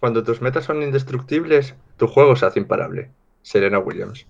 Cuando tus metas son indestructibles, tu juego se hace imparable. Serena Williams.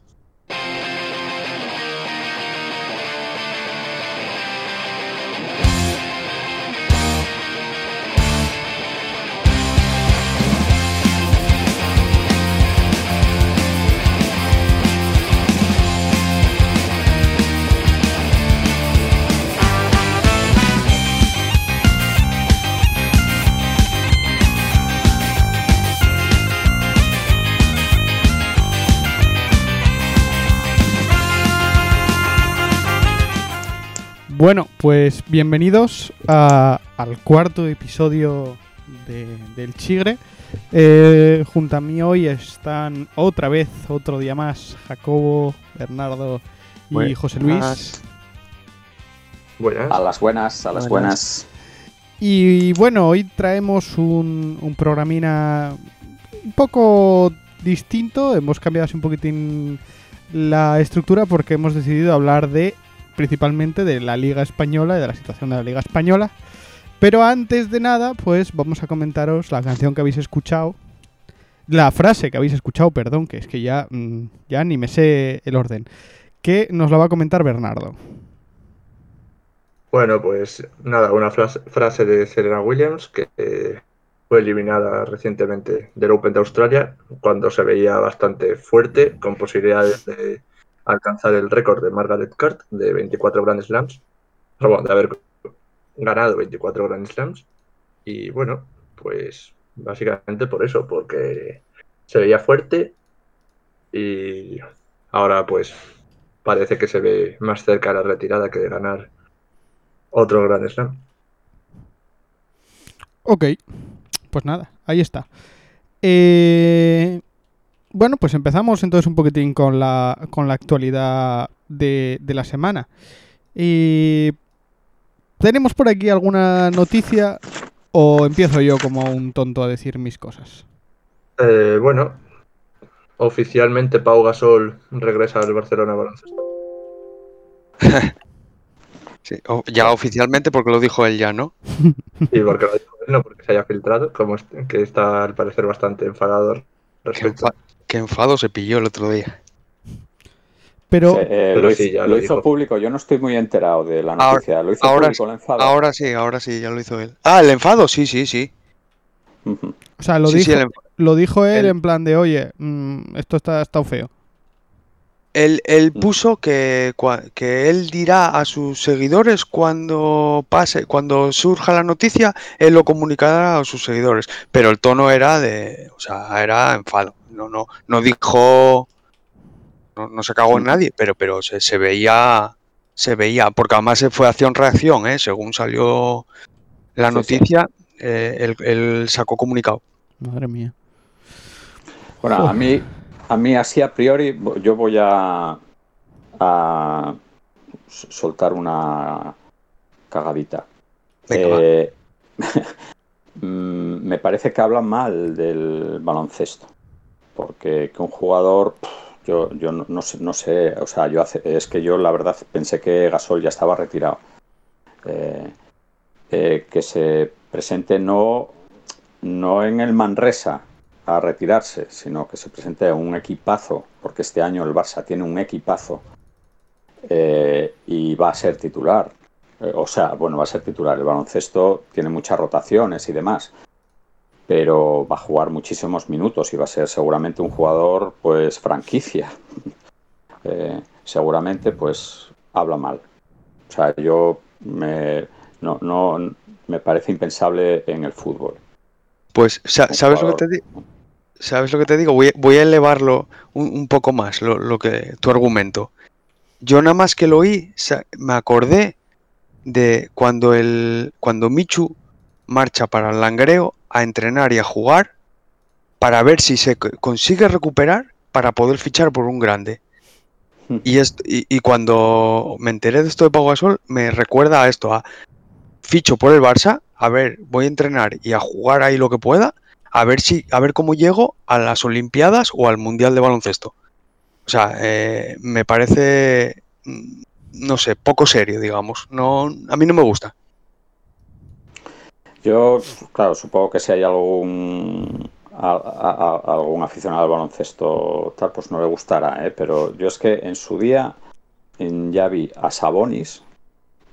Bueno, pues bienvenidos a- al cuarto episodio de- del Chigre. Eh, junto a mí hoy están otra vez, otro día más, Jacobo, Bernardo y Buenas. José Luis. Buenas. A las buenas, a las Buenas. buenas. Y bueno, hoy traemos un, un programina un poco distinto. Hemos cambiado así un poquitín la estructura porque hemos decidido hablar de principalmente de la Liga Española y de la situación de la Liga Española. Pero antes de nada, pues vamos a comentaros la canción que habéis escuchado. La frase que habéis escuchado, perdón, que es que ya, mm, ya ni me sé el orden. Que nos la va a comentar Bernardo. Bueno, pues nada, una frase, de Serena Williams que fue eliminada recientemente del Open de Australia cuando se veía bastante fuerte, con posibilidades de alcanzar el récord de Margaret Court de 24 Grand Slams, o bueno, de haber ganado 24 Grand Slams. Y bueno, pues básicamente por eso, porque se veía fuerte y ahora pues parece que se ve más cerca la retirada que de ganar otro Grand Slam. Ok, pues nada, ahí está. Eh, bueno, pues empezamos entonces un poquitín con la, con la actualidad de, de la semana. Y ¿Tenemos por aquí alguna noticia o empiezo yo como un tonto a decir mis cosas? Eh, bueno, oficialmente Pau Gasol regresa al Barcelona Baloncesto. Sí, ya oficialmente porque lo dijo él ya, ¿no? Y porque lo dijo él, no porque se haya filtrado, como que está al parecer bastante enfadado respecto. Qué enfado se pilló el otro día. Pero Eh, eh, pero lo, sí, hizo, ya lo lo hizo dijo. público, yo no estoy muy enterado de la Ahora- noticia. lo hizo ahora público el enfado. Ahora sí, ahora sí, ya lo hizo él. Ah, el enfado, sí, sí, sí. O sea, lo, sí, dijo, lo dijo él el- en plan de, oye, mm, esto está, está feo. él- él Mm. puso que, que él dirá a sus seguidores cuando pase, cuando surja la noticia, él lo comunicará a sus seguidores. Pero el tono era de, o sea, era enfado. No, no, no dijo, no, no se cagó en nadie, pero, pero se, se veía, se veía, porque además se fue acción-reacción, ¿eh? Según salió la Sí, sí. noticia, eh, él, él sacó comunicado. Madre mía. Bueno, a mí, a mí así a priori, yo voy a, soltar una cagadita. Eh, mm, me parece que hablan mal del baloncesto. Porque que un jugador, yo, no, sé, no sé, o sea, yo hace- es que yo la verdad pensé que Gasol ya estaba retirado. Eh, eh, que se presente no, no en el Manresa a retirarse, sino que se presente a un equipazo, porque este año el Barça tiene un equipazo eh, y va a ser titular. O sea, bueno, va a ser titular. El baloncesto tiene muchas rotaciones y demás, pero va a jugar muchísimos minutos y va a ser seguramente un jugador, pues, franquicia. Eh, seguramente, pues, habla mal. O sea, yo me, no, no, me parece impensable en el fútbol. Pues, ¿sabes lo que te digo? ¿Sabes lo que te digo? Voy, voy a elevarlo un, un poco más, lo, lo que tu argumento. Yo nada más que lo oí, me acordé de cuando el cuando Michu marcha para el Langreo a entrenar y a jugar para ver si se consigue recuperar para poder fichar por un grande. Y, esto, y, y cuando me enteré de esto de Pau Gasol, me recuerda a esto, a ficho por el Barça, a ver, voy a entrenar y a jugar ahí lo que pueda, a ver si, a ver cómo llego a las Olimpiadas o al Mundial de baloncesto. O sea, eh, me parece, mm, no sé, poco serio, digamos. No, a mí no me gusta. Yo, claro, supongo que si hay algún algún aficionado al baloncesto tal, pues no le gustará, ¿eh? pero yo es que en su día en, ya vi a Sabonis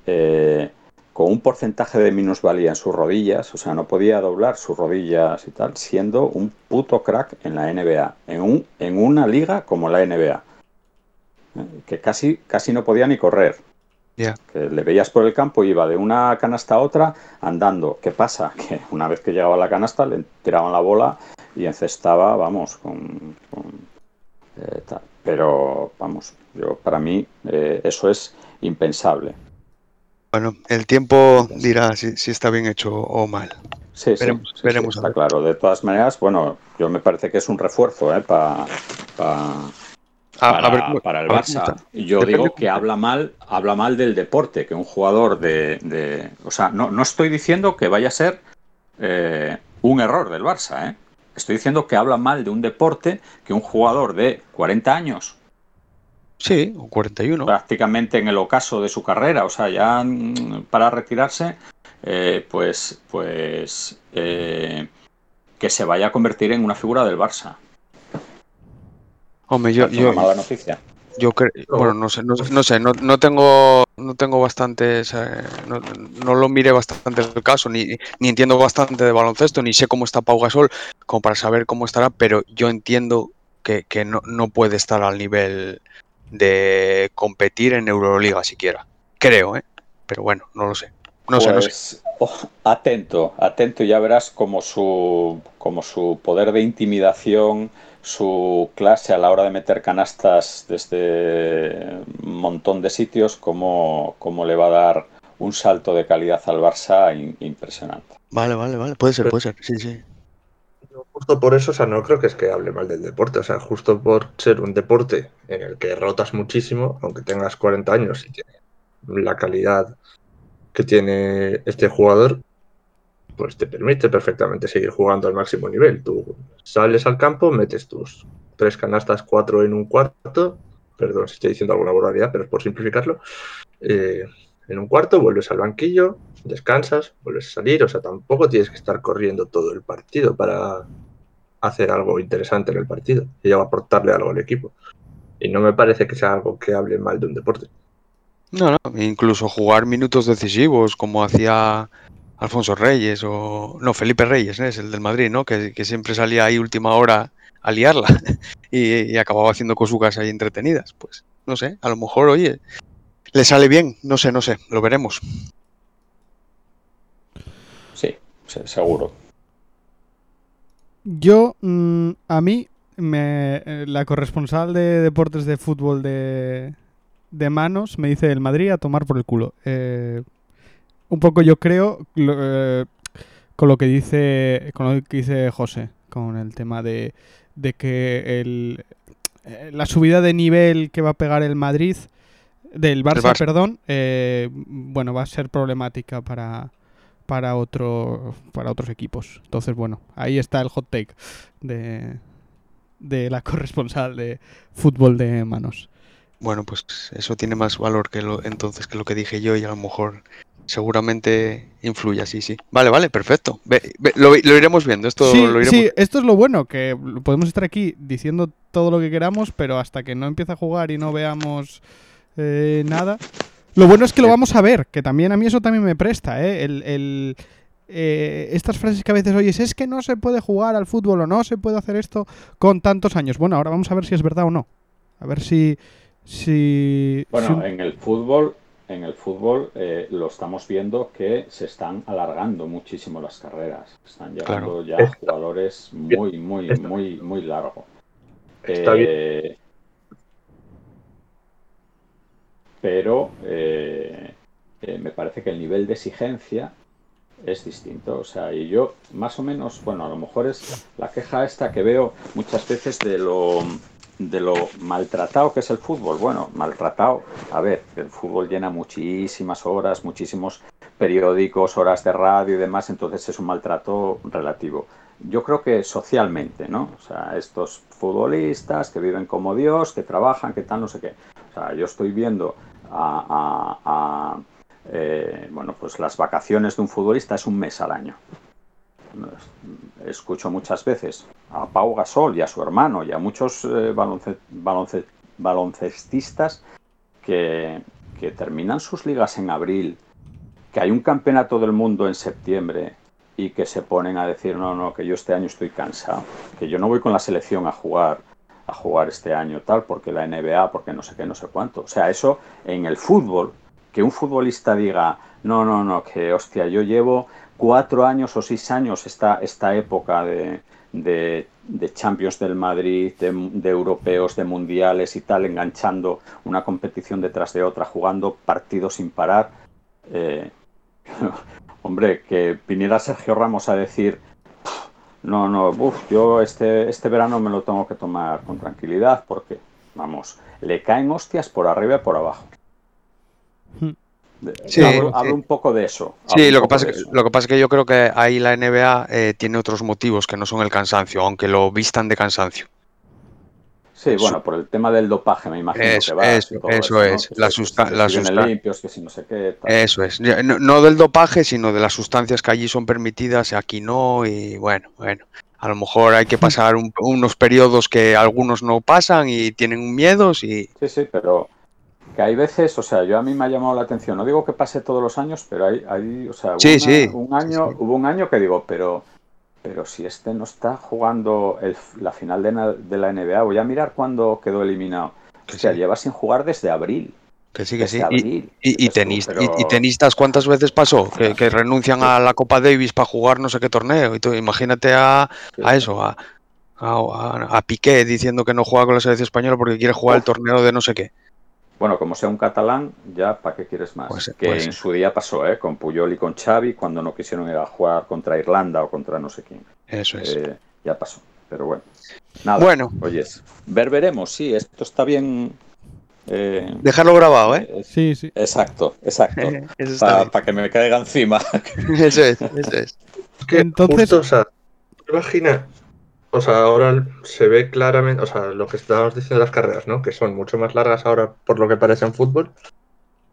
eh, con un porcentaje de minusvalía en sus rodillas, o sea, no podía doblar sus rodillas y tal, siendo un puto crack en la NBA, en, un, en una liga como la NBA, ¿eh? que casi, casi no podía ni correr. Que le veías por el campo y iba de una canasta a otra andando. ¿Qué pasa? Que una vez que llegaba a la canasta le tiraban la bola y encestaba, vamos, con, eh, Pero, vamos, yo para mí eh, eso es impensable. Bueno, el tiempo dirá si, está bien hecho o mal. Sí, veremos, sí, veremos está claro. De todas maneras, bueno, yo me parece que es un refuerzo ¿eh? para para, el Barça. Yo digo que habla mal, habla mal del deporte, que un jugador de, o sea, no, no, estoy diciendo que vaya a ser eh, un error del Barça, ¿eh? Estoy diciendo que habla mal de un deporte que un jugador de 40 años. Sí, o 41. Prácticamente en el ocaso de su carrera, o sea, ya mm, para retirarse, eh, pues, pues que se vaya a convertir en una figura del Barça. Hombre, yo, yo, mala noticia. Yo creo, bueno, no sé, no, sé, no, tengo, no tengo bastante, no, lo miré bastante el caso, ni, ni entiendo bastante de baloncesto, ni sé cómo está Pau Gasol, como para saber cómo estará, pero yo entiendo que, no, no puede estar al nivel de competir en Euroliga siquiera. Creo, ¿eh? Pero bueno, no lo sé. No sé, no sé. Pues, oh, atento, atento, y ya verás como su, como su poder de intimidación su clase a la hora de meter canastas desde un montón de sitios, cómo, le va a dar un salto de calidad al Barça impresionante. Vale, vale, vale, puede ser, puede ser, sí, sí. Justo por eso, o sea, no creo que es que hable mal del deporte, o sea, justo por ser un deporte en el que rotas muchísimo, aunque tengas 40 años y tienes la calidad que tiene este jugador, pues te permite perfectamente seguir jugando al máximo nivel. Tú sales al campo, metes tus tres canastas, cuatro en un cuarto, perdón si estoy diciendo alguna barbaridad, pero es por simplificarlo, eh, en un cuarto, vuelves al banquillo, descansas, vuelves a salir, o sea, tampoco tienes que estar corriendo todo el partido para hacer algo interesante en el partido y aportarle algo al equipo. Y no me parece que sea algo que hable mal de un deporte. No, no, incluso jugar minutos decisivos como hacía Alfonso Reyes o. No, Felipe Reyes, ¿eh? es el del Madrid, ¿no? Que, siempre salía ahí última hora a liarla y, acababa haciendo cosucas ahí entretenidas. Pues no sé, a lo mejor, oye, le sale bien, no sé, no sé, lo veremos. Sí, seguro. Yo, mm, a mí, me, eh, la corresponsal de deportes de fútbol de, de manos me dice el Madrid a tomar por el culo. Eh, un poco yo creo eh, con lo que dice con lo que dice José con el tema de, de que el, eh, la subida de nivel que va a pegar el Madrid del Barça, perdón eh, bueno va a ser problemática para para otro para otros equipos. Entonces bueno ahí está el hot take de de la corresponsal de fútbol de manos. Bueno, pues eso tiene más valor que lo entonces que lo que dije yo y a lo mejor seguramente influye, sí, sí. Vale, vale, perfecto. lo, iremos viendo. Esto sí, lo sí, esto es lo bueno, que podemos estar aquí diciendo todo lo que queramos, pero hasta que no empiece a jugar y no veamos eh, nada. Lo bueno es que lo vamos a ver, que también a mí eso también me presta, ¿eh? El, eh, estas frases que a veces oyes, es que no se puede jugar al fútbol o no se puede hacer esto con tantos años. Bueno, ahora vamos a ver si es verdad o no. A ver si... si bueno, en el fútbol en el fútbol eh, lo estamos viendo que se están alargando muchísimo las carreras. Están llegando ya jugadores muy, muy, muy, muy largo. Eh, pero eh, me parece que el nivel de exigencia es distinto. O sea, y yo más o menos, bueno, a lo mejor es la queja esta que veo muchas veces de lo de lo maltratado que es el fútbol. Bueno, maltratado. A ver, el fútbol llena muchísimas horas, muchísimos periódicos, horas de radio y demás, entonces es un maltrato relativo. Yo creo que socialmente, ¿no? O sea, estos futbolistas que viven como Dios, que trabajan, que tal, no sé qué. O sea, yo estoy viendo a, eh, bueno, pues las vacaciones de un futbolista es un mes al año. Escucho muchas veces a Pau Gasol y a su hermano y a muchos eh, baloncestistas que, que terminan sus ligas en abril, que hay un campeonato del mundo en septiembre y que se ponen a decir, no, no, que yo este año estoy cansado, que yo no voy con la selección a jugar a jugar este año tal, porque la NBA, porque no sé qué, no sé cuánto. O sea, eso en el fútbol, que un futbolista diga, no, no, no, que hostia, yo llevo cuatro años o seis años esta, esta época de, de, Champions del Madrid, de, europeos, de mundiales y tal, enganchando una competición detrás de otra, jugando partidos sin parar. Eh, hombre, que viniera Sergio Ramos a decir, no, no, yo este, este verano me lo tengo que tomar con tranquilidad porque, vamos, le caen hostias por arriba y por abajo. Hmm. Sí, hablo, un poco de eso. Sí, lo que, pasa que, lo que pasa es que yo creo que ahí la NBA eh, tiene otros motivos que no son el cansancio, aunque lo vistan de cansancio. Sí, bueno, por el tema del dopaje, me imagino eso, que va. Eso, eso es, la, sustancia. limpios, que si no sé qué. Eso es, no, del dopaje, sino de las sustancias que allí son permitidas, aquí no, y bueno, bueno. A lo mejor hay que pasar unos periodos que algunos no pasan y tienen miedos y... Sí, sí, pero que hay veces, o sea, yo a mí me ha llamado la atención, no digo que pase todos los años, pero hay, hay o sea, un año, hubo un año que digo, pero pero si este no está jugando la final de, la NBA, voy a mirar cuándo quedó eliminado. o sea, lleva sin jugar desde abril. Que sí, que sí. y, tenistas, ¿cuántas veces pasó? Que, renuncian a la Copa Davis para jugar no sé qué torneo. Y tú, imagínate a, eso, a, a, Piqué diciendo que no juega con la selección española porque quiere jugar el torneo de no sé qué. Bueno, como sea un catalán, ya ¿para qué quieres más? Pues, que pues en su día pasó, ¿eh? Con Puyol y con Xavi, cuando no quisieron ir a jugar contra Irlanda o contra no sé quién. Eso es. Eh, ya pasó, pero bueno. Nada, bueno. Oyes, ver veremos, sí, esto está bien... Eh, Dejarlo grabado, ¿eh? ¿eh? Sí, sí. Exacto, exacto. Para que me caiga encima. eso es, eso es. Entonces... o sea, imagina o sea, ahora se ve claramente, o sea, lo que estábamos diciendo de las carreras, ¿no? Que son mucho más largas ahora por lo que parece en fútbol.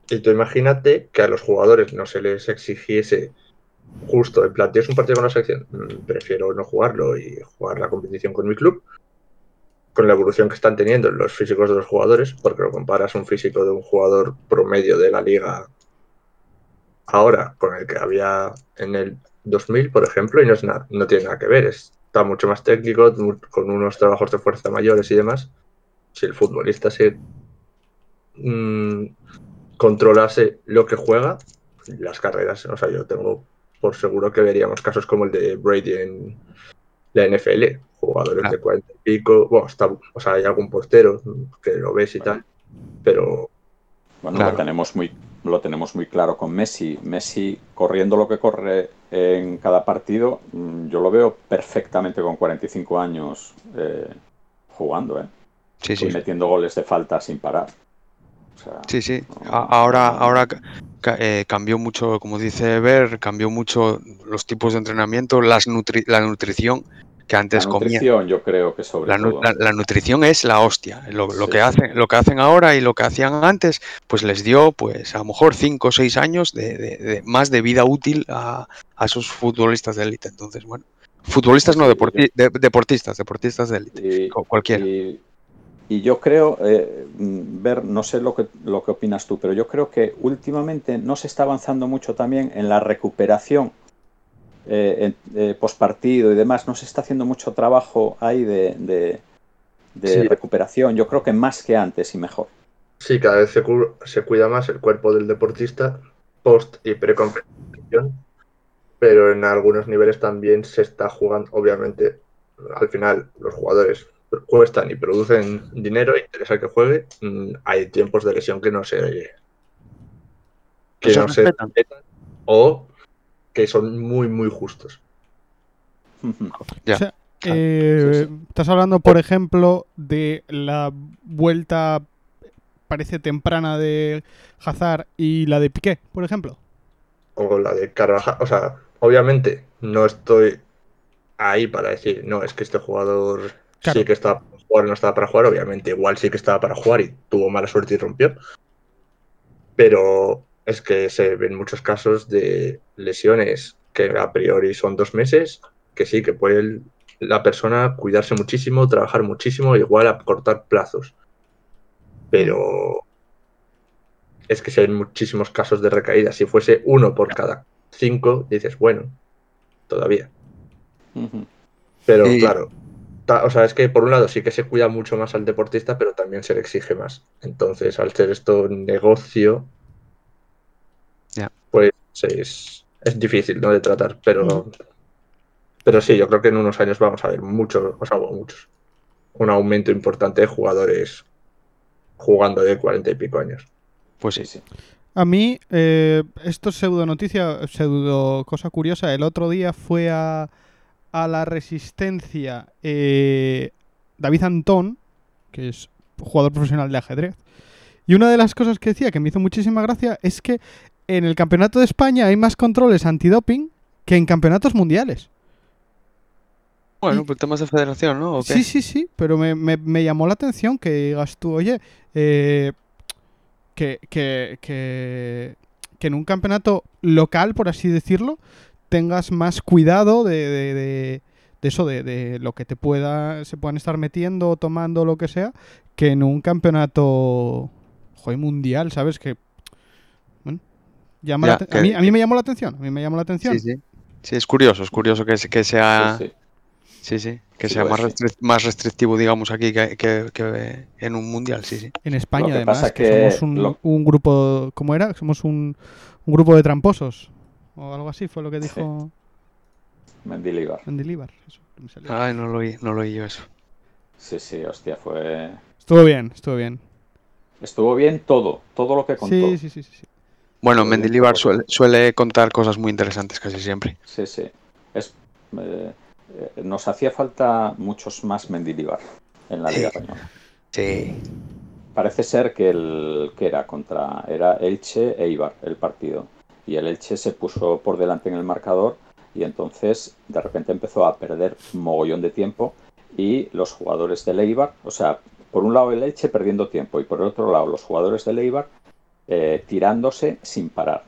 Y tú imagínate que a los jugadores no se les exigiese justo, en plan, tienes un partido con la selección, mm, prefiero no jugarlo y jugar la competición con mi club, con la evolución que están teniendo los físicos de los jugadores, porque lo comparas un físico de un jugador promedio de la liga ahora con el que había en el 2000, por ejemplo, y no, es nada, no tiene nada que ver, es está mucho más técnico, con unos trabajos de fuerza mayores y demás. Si el futbolista se mm, controlase lo que juega, las carreras, o sea, yo tengo por seguro que veríamos casos como el de Brady en la NFL, jugadores de 40 y pico, bueno, está, o sea, hay algún portero que lo ves y tal, pero... Bueno, lo tenemos muy lo tenemos muy claro con Messi. Messi corriendo lo que corre en cada partido, mm, yo lo veo perfectamente con 45 años eh, jugando, ¿eh? Sí, sí. Y metiendo goles de falta sin parar. sí, sí. Ahora, ahora eh, cambió mucho, como dice Ver, cambió mucho los tipos de entrenamiento, las la nutrición que antes la nutrición, yo creo que sobre la, todo. La, nutrición es la hostia. Lo, que hacen, lo que hacen ahora y lo que hacían antes, pues les dio, pues a lo mejor 5 o 6 años de, más de vida útil a, esos futbolistas de élite. Entonces, bueno, futbolistas no, deportistas, deportistas de élite, cualquiera. Y, yo creo, eh, ver, no sé lo que, lo que opinas tú, pero yo creo que últimamente no se está avanzando mucho también en la recuperación eh, eh, postpartido y demás, no se está haciendo mucho trabajo ahí de, recuperación. Yo creo que más que antes y mejor. Sí, cada vez se, cuida más el cuerpo del deportista post y pre-competición, pero en algunos niveles también se está jugando, obviamente, al final los jugadores cuestan y producen dinero, interesa que juegue, mm, hay tiempos de lesión que no se que no se o que son muy, muy justos. Eh, estás hablando, por ejemplo, de la vuelta, parece temprana de Hazard y la de Piqué, por ejemplo. O la de Carvajal. O sea, obviamente no estoy ahí para decir, no, es que este jugador sí que estaba para jugar, no estaba para jugar. Obviamente, igual sí que estaba para jugar y tuvo mala suerte y rompió. Pero es que se ven muchos casos de lesiones que a priori son dos meses que sí, que puede la persona cuidarse muchísimo, trabajar muchísimo, igual a cortar plazos. Pero es que si hay muchísimos casos de recaída, si fuese uno por cada cinco, dices, bueno, todavía. Pero claro, o sea, es que por un lado sí que se cuida mucho más al deportista, pero también se le exige más. Entonces, al ser esto negocio, pues es, es, difícil ¿no? de tratar. Pero, pero sí, yo creo que en unos años vamos a ver muchos, o sea, muchos, un aumento importante de jugadores jugando de cuarenta y pico años. Pues sí, sí. A mí, eh, esto es pseudo noticia, pseudo cosa curiosa. El otro día fue a a la resistencia eh, David Antón, que es jugador profesional de ajedrez. Y una de las cosas que decía que me hizo muchísima gracia es que en el Campeonato de España hay más controles antidoping que en campeonatos mundiales. Bueno, pues temas de federación, ¿no? Sí, sí, sí, pero me, llamó la atención que digas tú, oye, eh, que, que, que, que en un campeonato local, por así decirlo, tengas más cuidado de, de, eso, de, lo que te pueda, se puedan estar metiendo, tomando, lo que sea, que en un campeonato joder, mundial, ¿sabes? Que, llama a, mí, a, mí, me llamó la atención, a mí me llamó la atención. Sí, sí. sí es curioso, es curioso que, que sea... Sí, sí. que sea más, más, restrictivo, digamos, aquí que, que, en un mundial, sí, sí. En España, además, que, somos un, un, grupo, ¿cómo era? Somos un, un grupo de tramposos o algo así, fue lo que dijo. Mendilibar. Mendilibar, Ay, no lo oí, no lo oí yo eso. Sí, sí, hostia, fue. Estuvo bien, estuvo bien. Estuvo bien todo, todo lo que contó. Sí, sí, sí. sí. Bueno, Mendilibar suele, suele, contar cosas muy interesantes casi siempre. Sí, sí. Es, eh, nos hacía falta muchos más Mendilibar en la Liga Española. Sí. Parece ser que el que era contra era Elche e Ibar el partido y el Elche se puso por delante en el marcador y entonces de repente empezó a perder mogollón de tiempo y los jugadores de Leibar, o sea, por un lado el Elche perdiendo tiempo y por el otro lado los jugadores de Leibar eh, tirándose sin parar,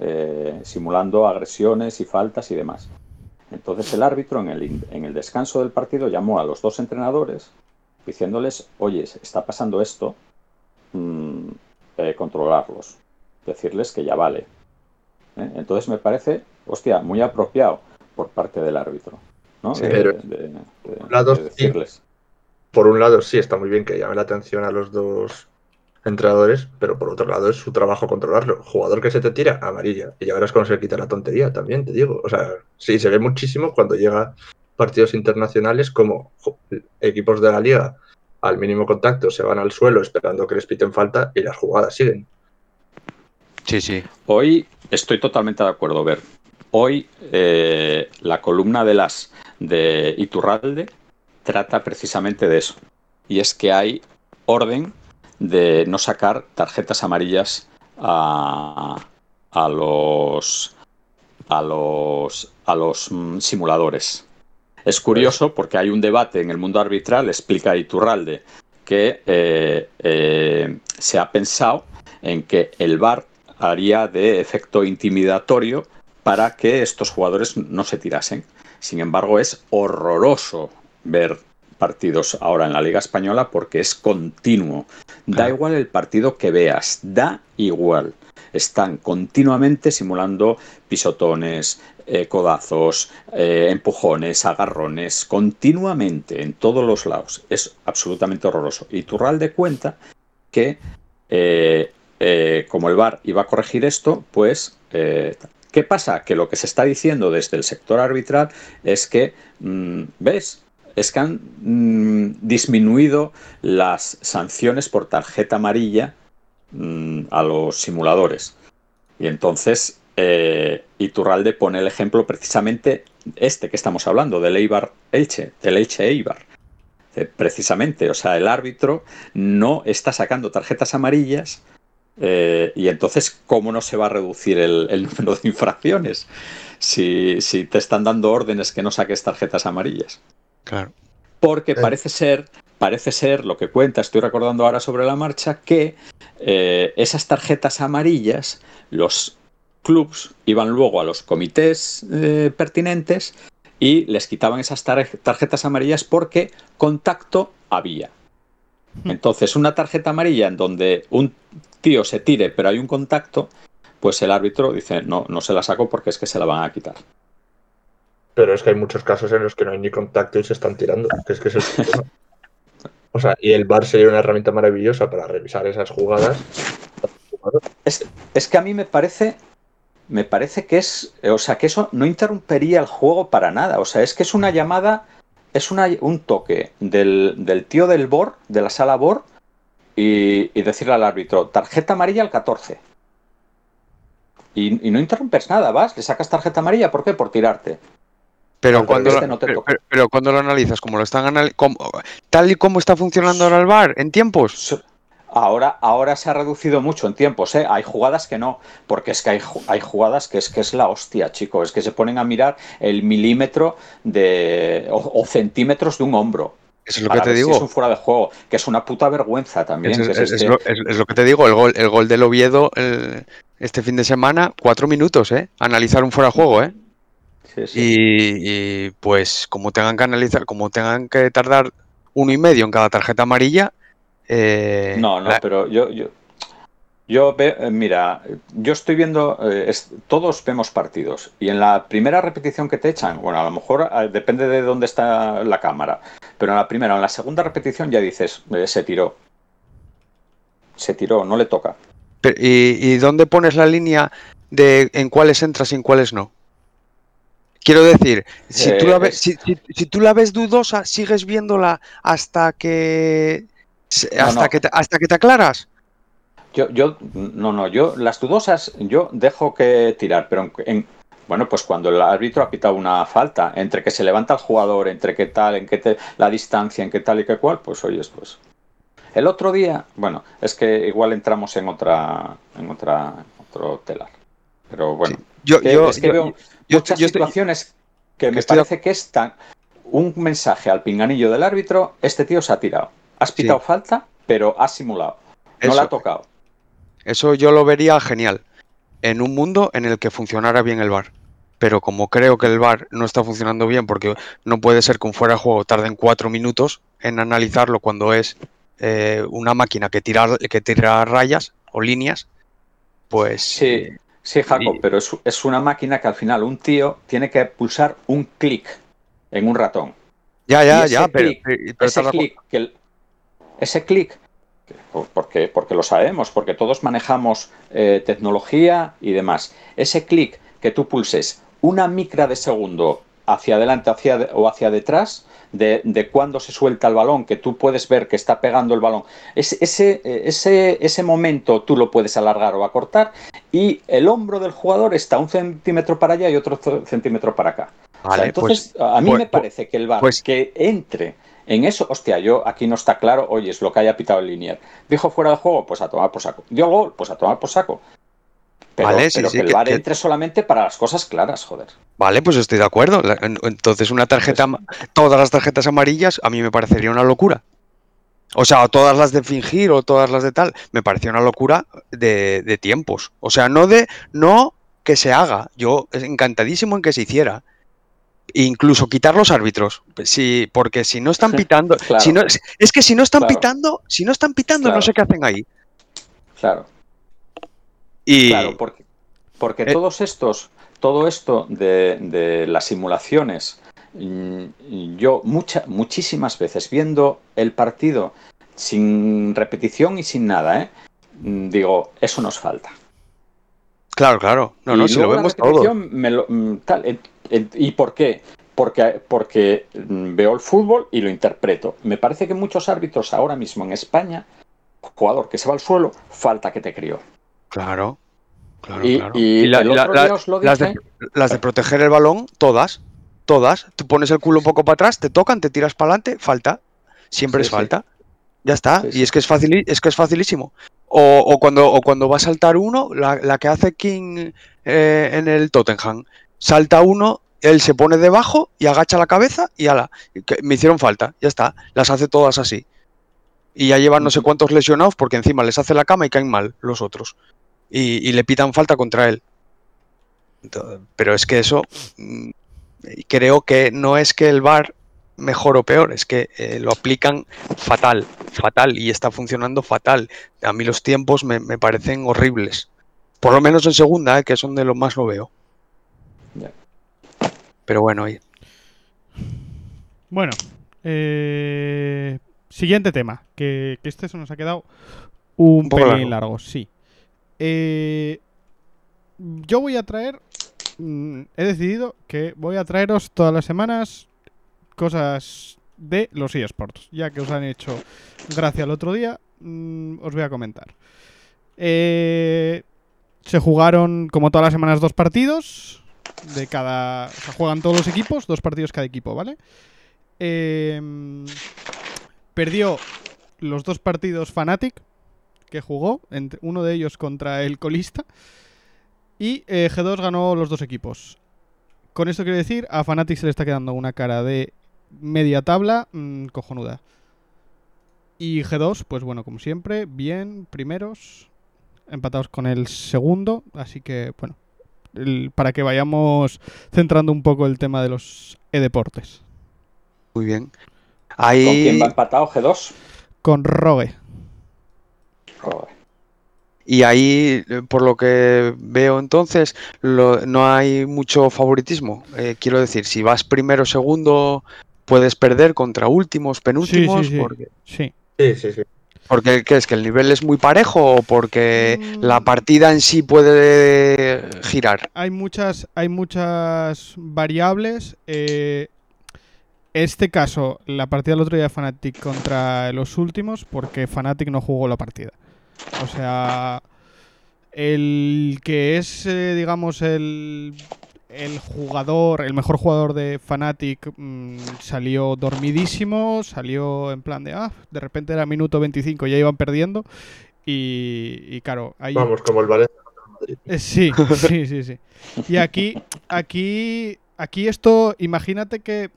eh, simulando agresiones y faltas y demás. Entonces el árbitro en el, en el descanso del partido llamó a los dos entrenadores diciéndoles, oye, está pasando esto, mm, eh, controlarlos, decirles que ya vale, ¿eh? Entonces me parece, hostia, muy apropiado por parte del árbitro. ¿no? por un lado sí está muy bien que llame la atención a los dos entrenadores, pero por otro lado es su trabajo controlarlo. Jugador que se te tira, amarilla. Y ya verás cómo se le quita la tontería también, te digo. O sea, sí, se ve muchísimo cuando llega partidos internacionales como equipos de la liga al mínimo contacto se van al suelo esperando que les piten falta y las jugadas siguen. Sí, sí. Hoy estoy totalmente de acuerdo, Ver. Hoy eh, la columna de las de Iturralde trata precisamente de eso. Y es que hay orden de no sacar tarjetas amarillas a, a los a los a los mm, simuladores. Es curioso porque hay un debate en el mundo arbitral, explica Iturralde, que eh, eh, se ha pensado en que el VAR haría de efecto intimidatorio para que estos jugadores no se tirasen. Sin embargo, es horroroso ver partidos ahora en la Liga Española porque es continuo. Da igual el partido que veas, da igual. Están continuamente simulando pisotones, eh, codazos, eh, empujones, agarrones, continuamente en todos los lados. Es absolutamente horroroso. Y de cuenta que eh, como el VAR iba a corregir esto, pues ¿qué pasa? Que lo que se está diciendo desde el sector arbitral es que, mm, ¿ves? Es que han mm, disminuido las sanciones por tarjeta amarilla mm, a los simuladores. Y entonces eh, Iturralde pone el ejemplo precisamente este que estamos hablando, del Eibar Elche, del Elche Eibar. Precisamente, o sea, el árbitro no está sacando tarjetas amarillas eh, y entonces, ¿cómo no se va a reducir el, número de infracciones si, te están dando órdenes que no saques tarjetas amarillas? Claro. Porque parece ser, parece ser, lo que cuenta, estoy recordando ahora sobre la marcha, que eh, esas tarjetas amarillas, los clubs iban luego a los comités eh, pertinentes y les quitaban esas tarjetas amarillas porque contacto había. Hmm. Entonces, una tarjeta amarilla en donde un tío se tire pero hay un contacto, pues el árbitro dice, no, no se la saco porque es que se la van a quitar. Pero es que hay muchos casos en los que no hay ni contacto y se están tirando. es que es el O sea, y el VAR sería una herramienta maravillosa para revisar esas jugadas. Es, que a mí me parece. Me parece que es. O sea, que eso no interrumpería el juego para nada. O sea, es que es una llamada. Es una, un toque del, tío del BOR, de la sala BOR, y, y decirle al árbitro, tarjeta amarilla al 14. Y, y, no interrumpes nada, vas, le sacas tarjeta amarilla, ¿por qué? Por tirarte. Pero cuando, lo, pero, cuando lo analizas, como lo están tal y como está funcionando ahora el bar en tiempos. Ahora, ahora se ha reducido mucho en tiempos, ¿eh? Hay jugadas que no, porque es que hay, hay jugadas que es que es la hostia, chicos. Es que se ponen a mirar el milímetro de o, centímetros de un hombro. Eso es lo que te digo. es un fuera de juego, que es una puta vergüenza también. Es, es, lo, que te digo, el gol, el gol del Oviedo este fin de semana, cuatro minutos, ¿eh? Analizar un fuera de juego, ¿eh? Y, pues como tengan que analizar, como tengan que tardar uno y medio en cada tarjeta amarilla. Eh, no, no, pero yo, yo, yo eh, mira, yo estoy viendo, eh, todos vemos partidos y en la primera repetición que te echan, bueno, a lo mejor depende de dónde está la cámara, pero en la primera o en la segunda repetición ya dices, se tiró, se tiró, no le toca. ¿y, ¿Y dónde pones la línea de en cuáles entras y en cuáles no? Quiero decir, si, tú la ves, si, tú la ves dudosa, sigues viéndola hasta que hasta que te, hasta que te aclaras. Yo, yo, no, no, yo las dudosas, yo dejo que tirar, pero en, bueno, pues cuando el árbitro ha quitado una falta, entre que se levanta el jugador, entre qué tal, en qué la distancia, en qué tal y qué cual, pues oyes, pues. El otro día, bueno, es que igual entramos en otra, en otra, otro telar. Pero bueno, yo, yo, es que veo, muchas situaciones que me parece que es tan un mensaje al pinganillo del árbitro, este tío se ha tirado. Has pitado falta, pero has simulado. No la ha tocado. Eso yo lo vería genial. En un mundo en el que funcionara bien el bar. Pero como creo que el bar no está funcionando bien, porque no puede ser que un fuera de juego tarden cuatro minutos en analizarlo cuando es eh, una máquina que tira, que tira rayas o líneas, pues. Sí. Sí, Jacob, pero es, una máquina que al final un tío tiene que pulsar un clic en un ratón. Ya, ya, ya, pero, ese clic, ese clic, porque, porque lo sabemos, porque todos manejamos eh, tecnología y demás, ese clic que tú pulses una micra de segundo hacia adelante hacia, o hacia detrás, de, de cuándo se suelta el balón, que tú puedes ver que está pegando el balón. Ese, ese, ese, ese momento tú lo puedes alargar o acortar y el hombro del jugador está un centímetro para allá y otro centímetro para acá. entonces, pues, a mí pues, me parece que el pues, que entre en eso, hostia, yo aquí no está claro, oye, es lo que haya pitado el linier. Dijo fuera de juego, pues a tomar por saco. Dio gol, pues a tomar por saco. Pero, que el VAR entre solamente para las cosas claras, joder. Vale, pues estoy de acuerdo. Entonces, una tarjeta, todas las tarjetas amarillas, a mí me parecería una locura. O sea, todas las de fingir o todas las de tal, me parecía una locura de, tiempos. O sea, no de, no que se haga. Yo encantadísimo en que se hiciera. Incluso quitar los árbitros. Sí, porque si no están pitando. si no, es que si no están pitando, si no están pitando, no sé qué hacen ahí. Claro. Claro, porque, porque eh, todos estos, todo esto de, las simulaciones, mm, yo muchísimas veces viendo el partido sin repetición y sin nada, ¿eh? Mm, digo, eso nos falta. Claro, claro. No, no, si lo vemos todo. Mm, ¿Y por qué? Porque, porque veo el fútbol y lo interpreto. Me parece que muchos árbitros ahora mismo en España, jugador que se va al suelo, falta que te crió. Claro, claro, y, las, de, proteger el balón, todas, todas. Tú pones el culo un poco para atrás, te tocan, te tiras para adelante, falta. Siempre es falta. Ya está. y es que es fácil, es que es facilísimo. O, cuando, o cuando va a saltar uno, la, que hace King eh, en el Tottenham. Salta uno, él se pone debajo y agacha la cabeza y ala. Me hicieron falta, ya está. Las hace todas así. Y ya llevan no sé cuántos lesionados porque encima les hace la cama y caen mal los otros y, le pitan falta contra él. pero es que eso, mm, creo que no es que el VAR mejor o peor, es que eh, lo aplican fatal, fatal, y está funcionando fatal. A mí los tiempos me, me parecen horribles. Por lo menos en segunda, eh, que es donde lo más lo veo. Pero bueno, oye, Bueno, eh, siguiente tema, que, que este se nos ha quedado un, Un poco pelín largo. largo, sí. Eh, yo voy a traer, mm, he decidido que voy a traeros todas las semanas cosas de los eSports, ya que os han hecho gracia el otro día, mm, os voy a comentar. Eh, se jugaron, como todas las semanas, dos partidos de cada... O sea, juegan todos los equipos, dos partidos cada equipo, ¿vale? Eh, perdió los dos partidos Fnatic que jugó, entre- uno de ellos contra el colista, y eh, G2 ganó los dos equipos. Con esto quiero decir, a Fnatic se le está quedando una cara de media tabla mm, cojonuda. Y G2, pues bueno, como siempre, bien, primeros, empatados con el segundo, así que bueno, el- para que vayamos centrando un poco el tema de los e-deportes. muy bien. ¿Con quién va empatado G2? Con Rogue. Joder. y ahí, eh, por lo que veo entonces, lo- no hay mucho favoritismo. Eh, quiero decir, si vas primero o segundo, puedes perder contra últimos, penúltimos, sí. porque, Sí. Sí, sí, sí. porque ¿qué es? ¿Que el nivel es muy parejo o porque Mm. la partida en sí puede girar? hay muchas, hay muchas variables. eh, este caso, la partida del otro día de Fnatic contra los últimos, porque Fnatic no jugó la partida. O sea, el que es, eh, digamos, el, el jugador, el mejor jugador de Fnatic mm, salió dormidísimo, salió en plan de, ah, de repente era minuto 25, ya iban perdiendo. Y, y claro, ahí... Vamos, como el Valencia. Eh, Sí, sí, sí, sí. Y aquí, aquí, aquí esto, imagínate que,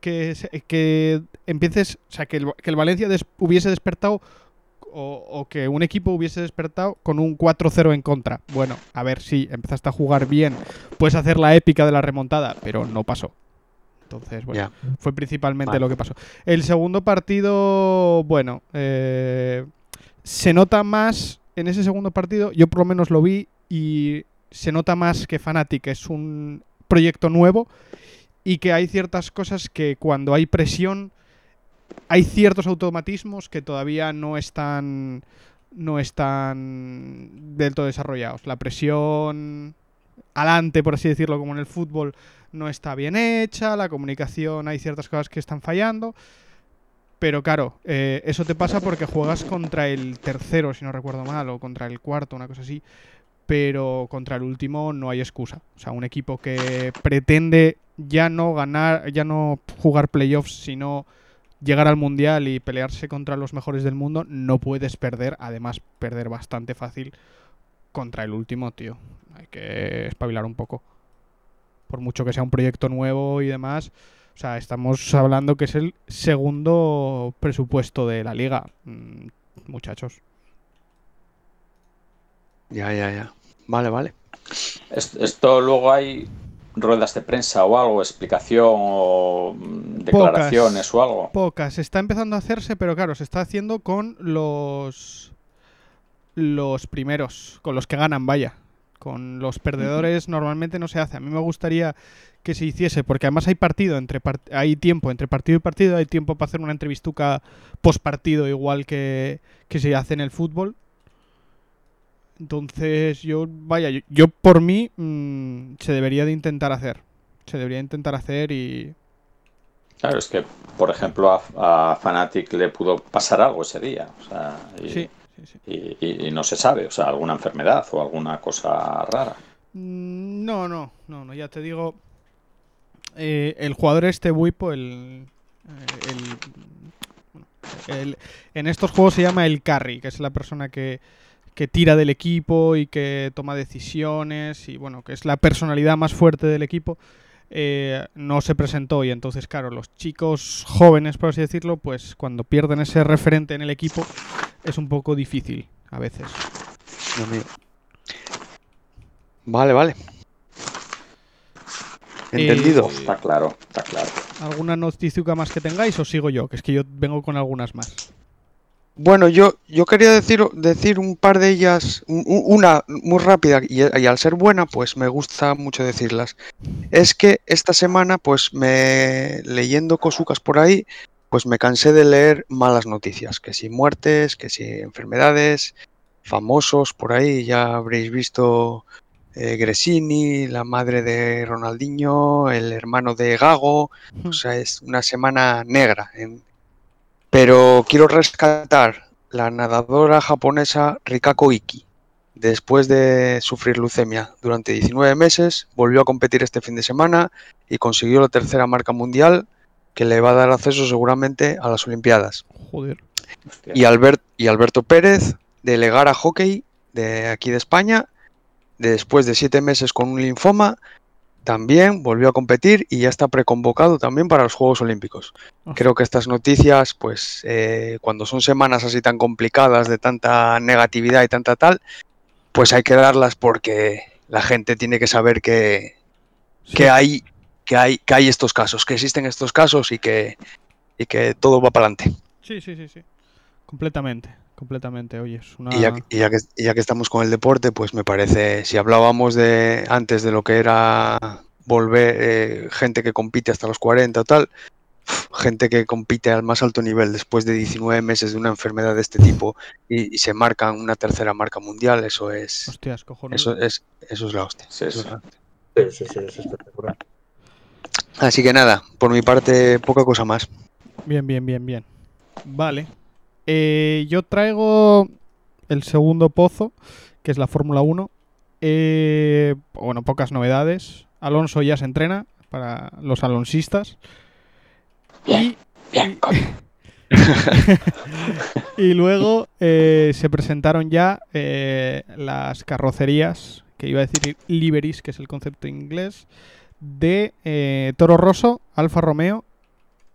que, que empieces, o sea, que el, que el Valencia des- hubiese despertado o, o que un equipo hubiese despertado con un 4-0 en contra. Bueno, a ver si empezaste a jugar bien, puedes hacer la épica de la remontada, pero no pasó. Entonces, bueno, fue principalmente Vale. lo que pasó. El segundo partido, bueno, eh, se nota más en ese segundo partido, yo por lo menos lo vi y se nota más que Fnatic es un proyecto nuevo y que hay ciertas cosas que cuando hay presión hay ciertos automatismos que todavía no están no están del todo desarrollados. La presión alante, por así decirlo, como en el fútbol, no está bien hecha, la comunicación hay ciertas cosas que están fallando. Pero claro, eh, eso te pasa porque juegas contra el tercero, si no recuerdo mal, o contra el cuarto, una cosa así. Pero contra el último no hay excusa. O sea, un equipo que pretende ya no ganar, ya no jugar playoffs, sino llegar al mundial y pelearse contra los mejores del mundo, no puedes perder. Además, perder bastante fácil contra el último, tío. Hay que espabilar un poco. Por mucho que sea un proyecto nuevo y demás. O sea, estamos hablando que es el segundo presupuesto de la liga. Mm, muchachos. Ya, ya, ya. Vale, vale. Es- Esto luego hay ruedas de prensa o algo, explicación o mm, declaraciones o algo. Pocas. Está empezando a hacerse, pero claro, se está haciendo con los. Los primeros, con los que ganan, vaya. Con los perdedores normalmente no se hace. A mí me gustaría que se hiciese, porque además hay partido entre part- hay tiempo entre partido y partido, hay tiempo para hacer una entrevistuca post partido igual que, que se hace en el fútbol. Entonces, yo, vaya, yo, yo por mí mm, se debería de intentar hacer. Se debería intentar hacer y, Claro, es que, por ejemplo, a, a Fnatic le pudo pasar algo ese día. O sea, y, Sí, sí, sí. y- y- y no se sabe, o sea, alguna enfermedad o alguna cosa rara. Mm, No, no, no, no, ya te digo. eh, el jugador este, Wipo, el, eh, el, el- En estos juegos se llama el carry, que es la persona que, que tira del equipo y que toma decisiones y, bueno, que es la personalidad más fuerte del equipo. eh, no se presentó y entonces, claro, los chicos jóvenes, por así decirlo, pues cuando pierden ese referente en el equipo es un poco difícil a veces. Dios mío. Vale, vale. ¿Entendido? Eh, Está claro, está claro. ¿Alguna noticia más que tengáis o sigo yo? Que es que yo vengo con algunas más. Bueno, yo, yo quería decir, decir un par de ellas, un- un- una muy rápida y, y al ser buena, pues me gusta mucho decirlas. Es que esta semana, pues me leyendo cosucas por ahí, pues me cansé de leer malas noticias, que si muertes, que si enfermedades, famosos por ahí, ya habréis visto eh, Gresini, la madre de Ronaldinho, el hermano de Gago, o sea, es una semana negra en, pero quiero rescatar la nadadora japonesa Rikako Iki. Después de sufrir leucemia durante 19 meses, volvió a competir este fin de semana y consiguió la tercera marca mundial que le va a dar acceso seguramente a las Olimpiadas. Joder. Y, Albert, y Alberto Pérez, de Legara Hockey, de aquí de España, después de siete meses con un linfoma, también volvió a competir y ya está preconvocado también para los Juegos Olímpicos. Creo que estas noticias, pues eh, cuando son semanas así tan complicadas, de tanta negatividad y tanta tal, pues hay que darlas porque la gente tiene que saber que, Sí. que hay, que hay, que hay estos casos, que existen estos casos y que, y que todo va para adelante. Sí, sí, sí, sí. Completamente, completamente. Oye, es una... Y ya, y ya que, y ya que estamos con el deporte, pues me parece, si hablábamos de antes de lo que era volver eh, gente que compite hasta los 40 o tal, gente que compite al más alto nivel después de 19 meses de una enfermedad de este tipo y, y se marcan una tercera marca mundial, eso es, Hostias, eso es, eso es la hostia. Sí, eso es sí. la- Sí, sí, sí, es espectacular. Así que nada, por mi parte, poca cosa más. Bien, bien, bien, bien. Vale. Eh, yo traigo el segundo pozo, que es la Fórmula 1. Eh, bueno, pocas novedades. Alonso ya se entrena para los alonsistas. Y, Bien, y luego eh, se presentaron ya las carrocerías, que iba a decir liveries, que es el concepto inglés, de Toro Rosso, Alfa Romeo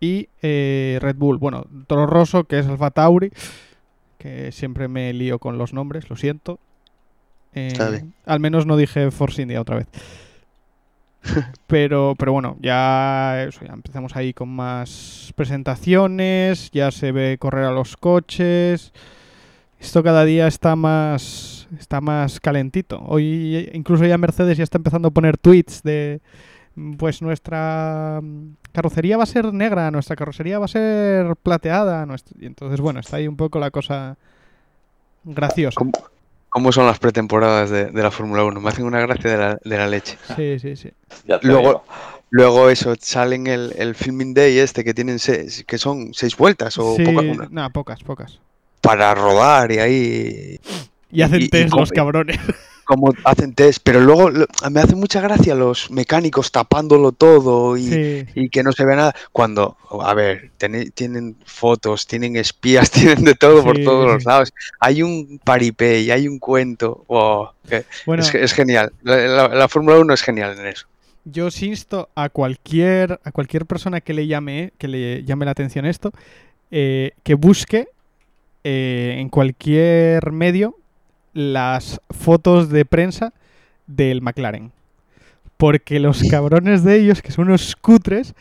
y eh, Red Bull. Bueno, Toro Rosso, que es Alfa Tauri, que siempre me lío con los nombres, lo siento. Eh, Está bien. Al menos no dije Force India otra vez. Pero, pero bueno, ya, eso, ya empezamos ahí con más presentaciones, ya se ve correr a los coches. Esto cada día está más está más calentito. Hoy incluso ya Mercedes ya está empezando a poner tweets de pues nuestra mm, carrocería va a ser negra, nuestra carrocería va a ser plateada, nuestra- y entonces bueno, está ahí un poco la cosa graciosa. ¿Cómo, cómo son las pretemporadas de, de la Fórmula 1? Me hacen una gracia de la, de la leche. Sí, sí, sí. Luego-. Luego eso, salen el, el filming day este que tienen seis, que son seis vueltas o Sí, poca- una, no, pocas, pocas. para rodar y ahí Y hacen y- test los cabrones. como hacen test, pero luego lo- me hace mucha gracia los mecánicos tapándolo todo y, Sí. y que no se ve nada. Cuando, a ver, tiene- tienen fotos, tienen espías, tienen de todo por todos los lados. Hay un paripé y hay un cuento. wow, que- Bueno, es, es genial. La, la- la Fórmula 1 es genial en eso. Yo os insto a cualquier, a cualquier persona que le llame, que le llame la atención esto, eh, que busque eh, en cualquier medio las fotos de prensa del McLaren. Porque los cabrones de ellos, que son unos cutres,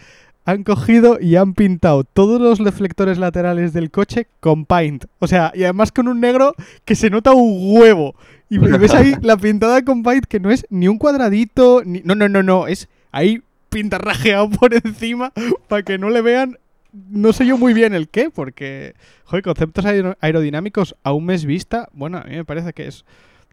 han cogido y han pintado todos los reflectores laterales del coche con paint. O sea, y además con un negro que se nota un huevo. Y ves ahí la pintada con paint que no es ni un cuadradito, ni... No, no, no, no. Es ahí pintarrajeado por encima para que no le vean... No sé yo muy bien el qué, porque, joder, conceptos aero- aerodinámicos a un mes vista, bueno, a mí me parece que es,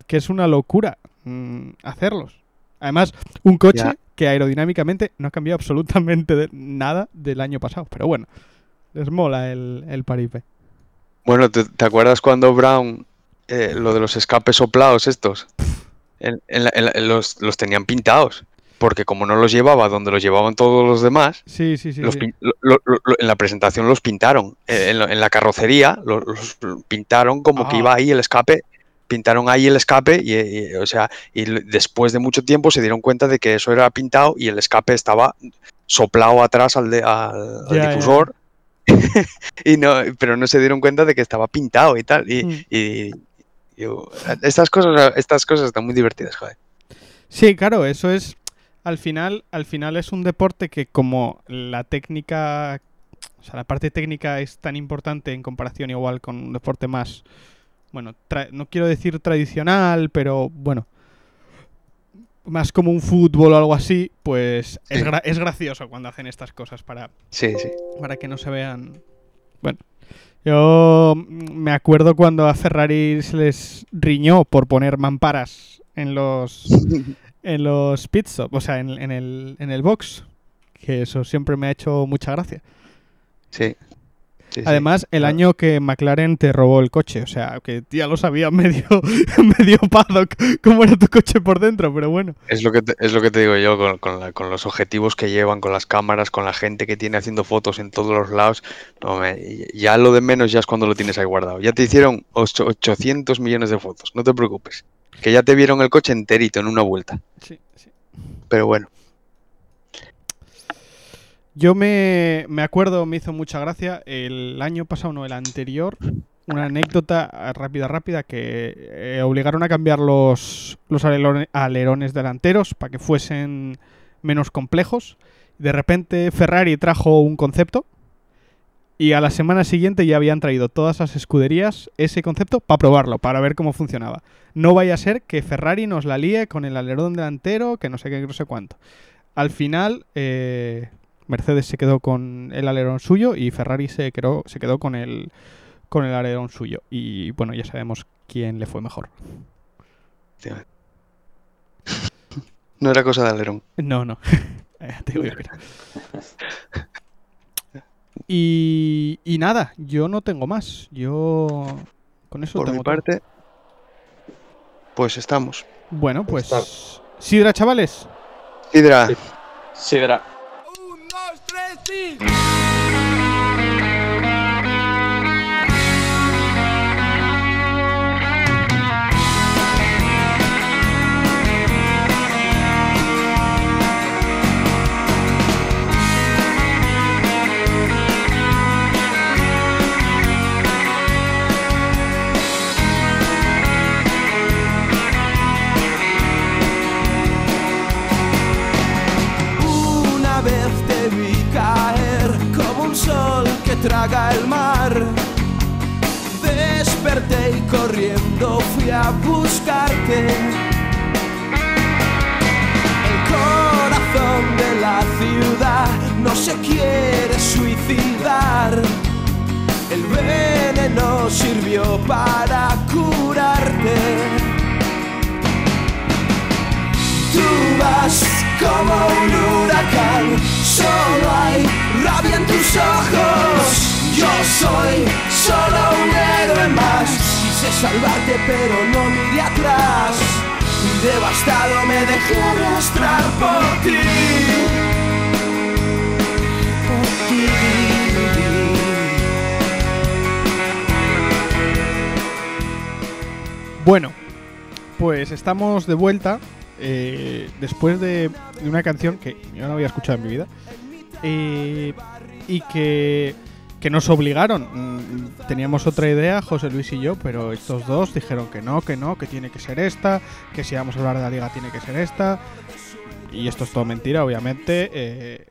que es una locura mm, hacerlos. Además, un coche Ya. que aerodinámicamente no ha cambiado absolutamente de- nada del año pasado. Pero bueno, les mola el, el paripe. Bueno, ¿te, te acuerdas cuando Brown, eh, lo de los escapes soplados estos, en- en la- en la- en los, los tenían pintados? Porque como no los llevaba donde los llevaban todos los demás, Sí, sí, sí. los sí. pin- lo- lo- lo- en la presentación los pintaron. Eh, en, la carrocería lo- los, pintaron como que Ah. iba ahí el escape. Pintaron ahí el escape y, y, o sea, y después de mucho tiempo se dieron cuenta de que eso era pintado y el escape estaba soplado atrás al, de- al- al Ya, ya. difusor. y no, pero no se dieron cuenta de que estaba pintado y tal. Y, Mm. y- estas cosas, estas cosas están muy divertidas, joder. Sí, claro, eso es. Al final, al final es un deporte que como la técnica, o sea, la parte técnica es tan importante en comparación igual con un deporte más, bueno, no quiero decir tradicional, pero bueno, más como un fútbol o algo así, pues es, gra- es gracioso cuando hacen estas cosas para, Sí, sí. para que no se vean. Bueno, yo me acuerdo cuando a Ferrari se les riñó por poner mamparas en los en los pit stop, o sea, en, en el, en el box. Que eso siempre me ha hecho mucha gracia. Sí. Sí, sí. Además, el Claro. año que McLaren te robó el coche, o sea, que ya lo sabía medio, medio paddock cómo era tu coche por dentro, pero bueno. Es lo que te, es lo que te digo yo con, con la- con los objetivos que llevan, con las cámaras, con la gente que tiene haciendo fotos en todos los lados. No, me- ya lo de menos ya es cuando lo tienes ahí guardado. Ya te hicieron ocho- 800 millones de fotos, no te preocupes. Que ya te vieron el coche enterito en una vuelta. Sí, sí. Pero bueno, Yo me, me acuerdo, me hizo mucha gracia el año pasado, no, el anterior, una anécdota eh, rápida, rápida, que eh, obligaron a cambiar los, los alerone- alerones delanteros para que fuesen menos complejos. De repente Ferrari trajo un concepto y a la semana siguiente ya habían traído todas las escuderías ese concepto para probarlo, para ver cómo funcionaba. No vaya a ser que Ferrari nos la líe con el alerón delantero, que no sé qué, no sé cuánto. Al final, eh, Mercedes se quedó con el alerón suyo y Ferrari se quedó, se quedó con el con el alerón suyo. Y bueno, ya sabemos quién le fue mejor. no era cosa de alerón. No, no. Eh, te digo yo que no. Y, y nada, yo no tengo más. Yo con eso Por tengo mi todo. parte, pues estamos. Bueno, pues. Sidra, chavales. Hidra, Sí. Sidra. Una sol que traga el mar. Desperté y corriendo fui a buscarte. El corazón de la ciudad no se quiere suicidar. El veneno sirvió para curarte. Tú vas como un huracán, solo hay rabia en tus ojos. Yo soy solo un héroe más. Quise salvarte, pero no miré atrás. Devastado me dejé arrastrar por ti. Por ti. Bueno, pues estamos de vuelta eh, después de, de una canción que yo no había escuchado en mi vida y que, que nos obligaron. Mm, Teníamos otra idea, José Luis y yo, pero estos dos dijeron que no, que no, que tiene que ser esta, que si vamos a hablar de la liga tiene que ser esta. Y esto es todo mentira, obviamente. eh,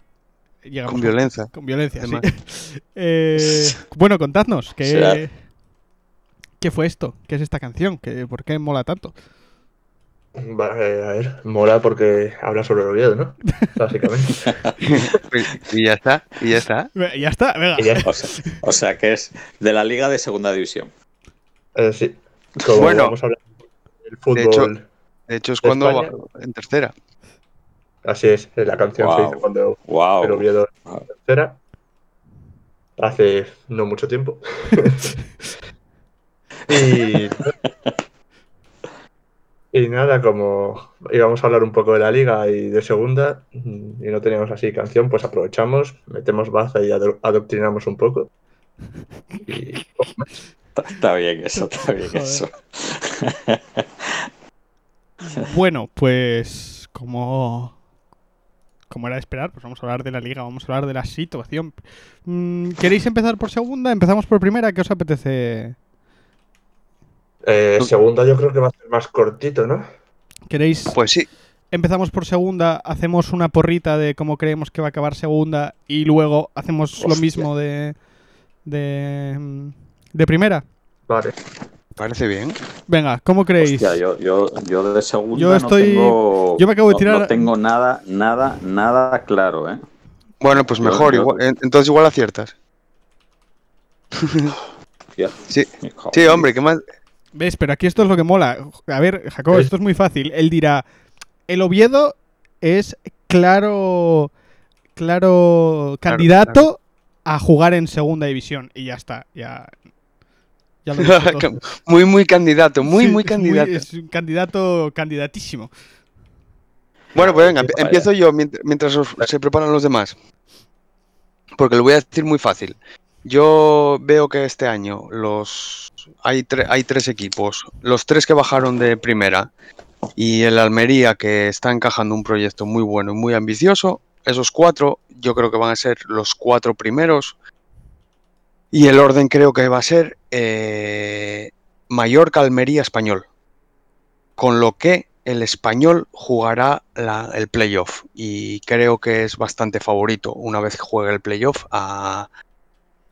llegamos con violencia. con violencia, sí. Eh, bueno, contadnos, ¿qué, ¿qué fue esto? ¿Qué es esta canción? ¿Qué, ¿Por qué mola tanto? Va, eh, a ver, mola porque habla sobre el Oviedo, ¿no? Básicamente. y ya está, y ya está. Ya está, venga. O sea, o sea que es de la Liga de Segunda División. eh, sí. Como Bueno. vamos a hablar del De hecho- fútbol, De hecho, es ¿De cuando España? va en tercera. así es, la canción se hizo cuando Wow. el Oviedo Wow. en tercera. Hace no mucho tiempo. y, y nada, como íbamos a hablar un poco de la liga y de segunda mm, y no teníamos así canción, pues aprovechamos, metemos baza y ado- adoctrinamos un poco. Y Está, está bien eso, está bien Joder. eso. Bueno, pues como como era de esperar, pues vamos a hablar de la liga, vamos a hablar de la situación. Mm, ¿Queréis empezar por segunda? ¿Empezamos por primera? ¿Qué os apetece? Eh, segunda yo creo que va a ser más cortito, ¿no? ¿Queréis Pues sí, empezamos por segunda, hacemos una porrita de cómo creemos que va a acabar segunda y luego hacemos lo mismo de, de, de primera. Vale. Parece bien. Venga, ¿cómo creéis? Hostia, yo, yo, yo de segunda Yo estoy- no tengo, yo me acabo de no- tirar- no tengo nada, nada, nada claro, ¿eh? Bueno, pues mejor. yo- igual- en- entonces igual aciertas. Hostia, Sí. Sí, hombre, ¿qué más? ¿Ves? Pero aquí esto es lo que mola. A ver, Jacob, Es- esto es muy fácil. Él dirá, el Oviedo es claro, claro candidato a jugar en segunda división. Y ya está, ya... ya lo muy, muy candidato, muy, Sí, muy es candidato. es un candidato candidatísimo. Bueno, pues venga, emp- empiezo yo mient- mientras os- se preparan los demás. Porque lo voy a decir muy fácil. Yo veo que este año los hay, hay tres equipos. Los tres que bajaron de primera y el Almería que está encajando un proyecto muy bueno y muy ambicioso. Esos cuatro yo creo que van a ser los cuatro primeros. Y el orden creo que va a ser eh, Mallorca, Almería, Español. Con lo que el español jugará el playoff y creo que es bastante favorito una vez que juegue el playoff a,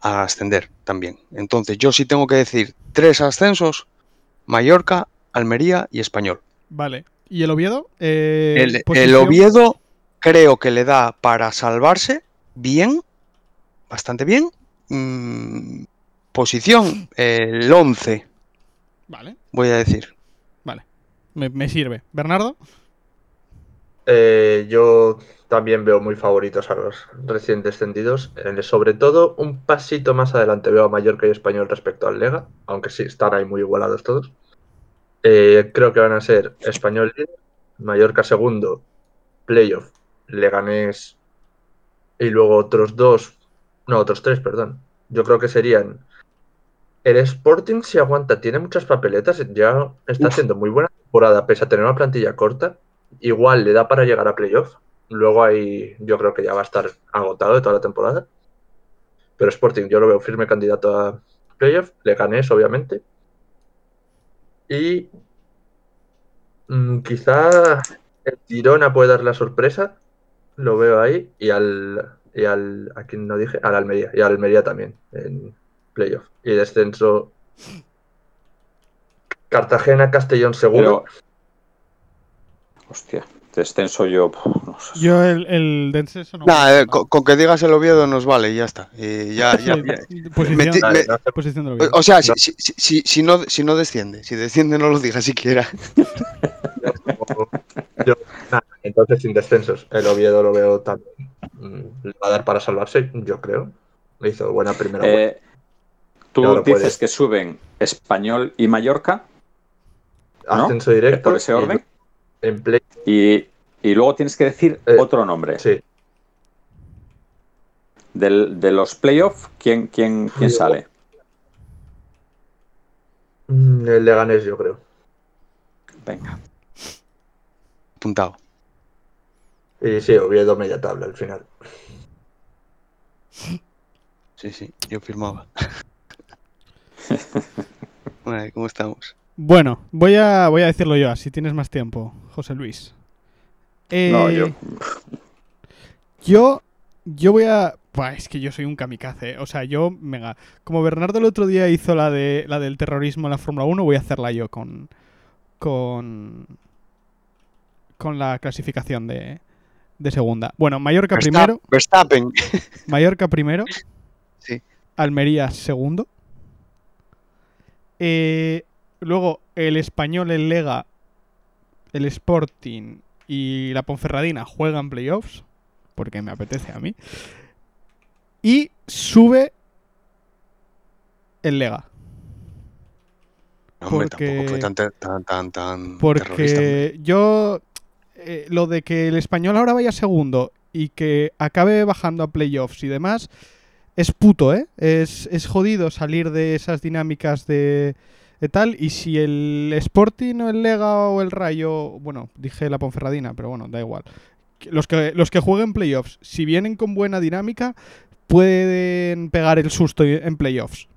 a ascender también. Entonces yo sí tengo que decir tres ascensos, Mallorca, Almería y Español. Vale. ¿Y el Oviedo? Eh, el, Oviedo creo que le da para salvarse bien, bastante bien. Mm, posición, el 11, Vale, voy a decir. me, me sirve. ¿Bernardo? Eh, yo también veo muy favoritos a los recién descendidos. Eh, sobre todo, un pasito más adelante veo a Mallorca y Español respecto al Lega, aunque sí están ahí muy igualados todos. Eh, creo que van a ser Español líder, Mallorca segundo, playoff, Leganés y luego otros dos, no, otros tres, perdón. Yo creo que serían el Sporting si aguanta, tiene muchas papeletas, ya está Uf. haciendo muy buena temporada, pese a tener una plantilla corta igual le da para llegar a playoff. Luego ahí yo creo que ya va a estar agotado de toda la temporada. Pero Sporting yo lo veo firme candidato a playoff. Le ganes, obviamente. Y mm, quizá el Girona puede dar la sorpresa. Lo veo ahí. Y al, y al. ¿A quién no dije? Al Almería. Y al Almería también en playoff. Y descenso. Cartagena, Castellón seguro. Hostia, descenso yo, puf, no sé. Yo el, el descenso no. Nada, eh, con, con que digas el Oviedo nos vale y ya está. Y ya, ya- ya. Posición, me- del O, Oviedo. o sea, si, si, si- si- si no, si no desciende, si desciende no lo diga siquiera. Yo- entonces sin descensos. El Oviedo lo veo también. mm, Le va a dar para salvarse, yo creo. Le hizo buena primera vuelta. Eh, tú dices puedes. que suben Español y Mallorca ¿no? Ascenso directo. por ese y orden En play, y, y luego tienes que decir Eh, otro nombre. sí. Del, de los playoffs, ¿quién, quién, quién sale? Mm, El Leganés, yo creo. Venga. Apuntado. Y sí, Oviedo media tabla al final. Sí, sí, yo firmaba. Bueno, ¿cómo estamos? Bueno, voy a, voy a decirlo yo, así tienes más tiempo, José Luis. Eh, No, yo. Yo, yo voy a. Buah, es que yo soy un kamikaze. O sea, yo, venga, como Bernardo el otro día hizo la de la del terrorismo en la Fórmula 1, voy a hacerla yo con. con. con la clasificación de, de segunda. Bueno, Mallorca primero. Verstappen. Mallorca primero. Sí. Almería segundo. Eh, luego el español, el Lega, el Sporting y la Ponferradina juegan playoffs. Porque me apetece a mí. Y sube el Lega. Hombre, Porque- tampoco fue tan, tan, tan. Porque yo. eh, lo de que el español ahora vaya segundo y que acabe bajando a playoffs y demás. Es puto, ¿eh? Es, es jodido salir de esas dinámicas de, de tal. Y si el Sporting o el Lega o el Rayo. Bueno, dije la Ponferradina, pero bueno, da igual. Los que, los que jueguen playoffs, si vienen con buena dinámica, pueden pegar el susto en playoffs.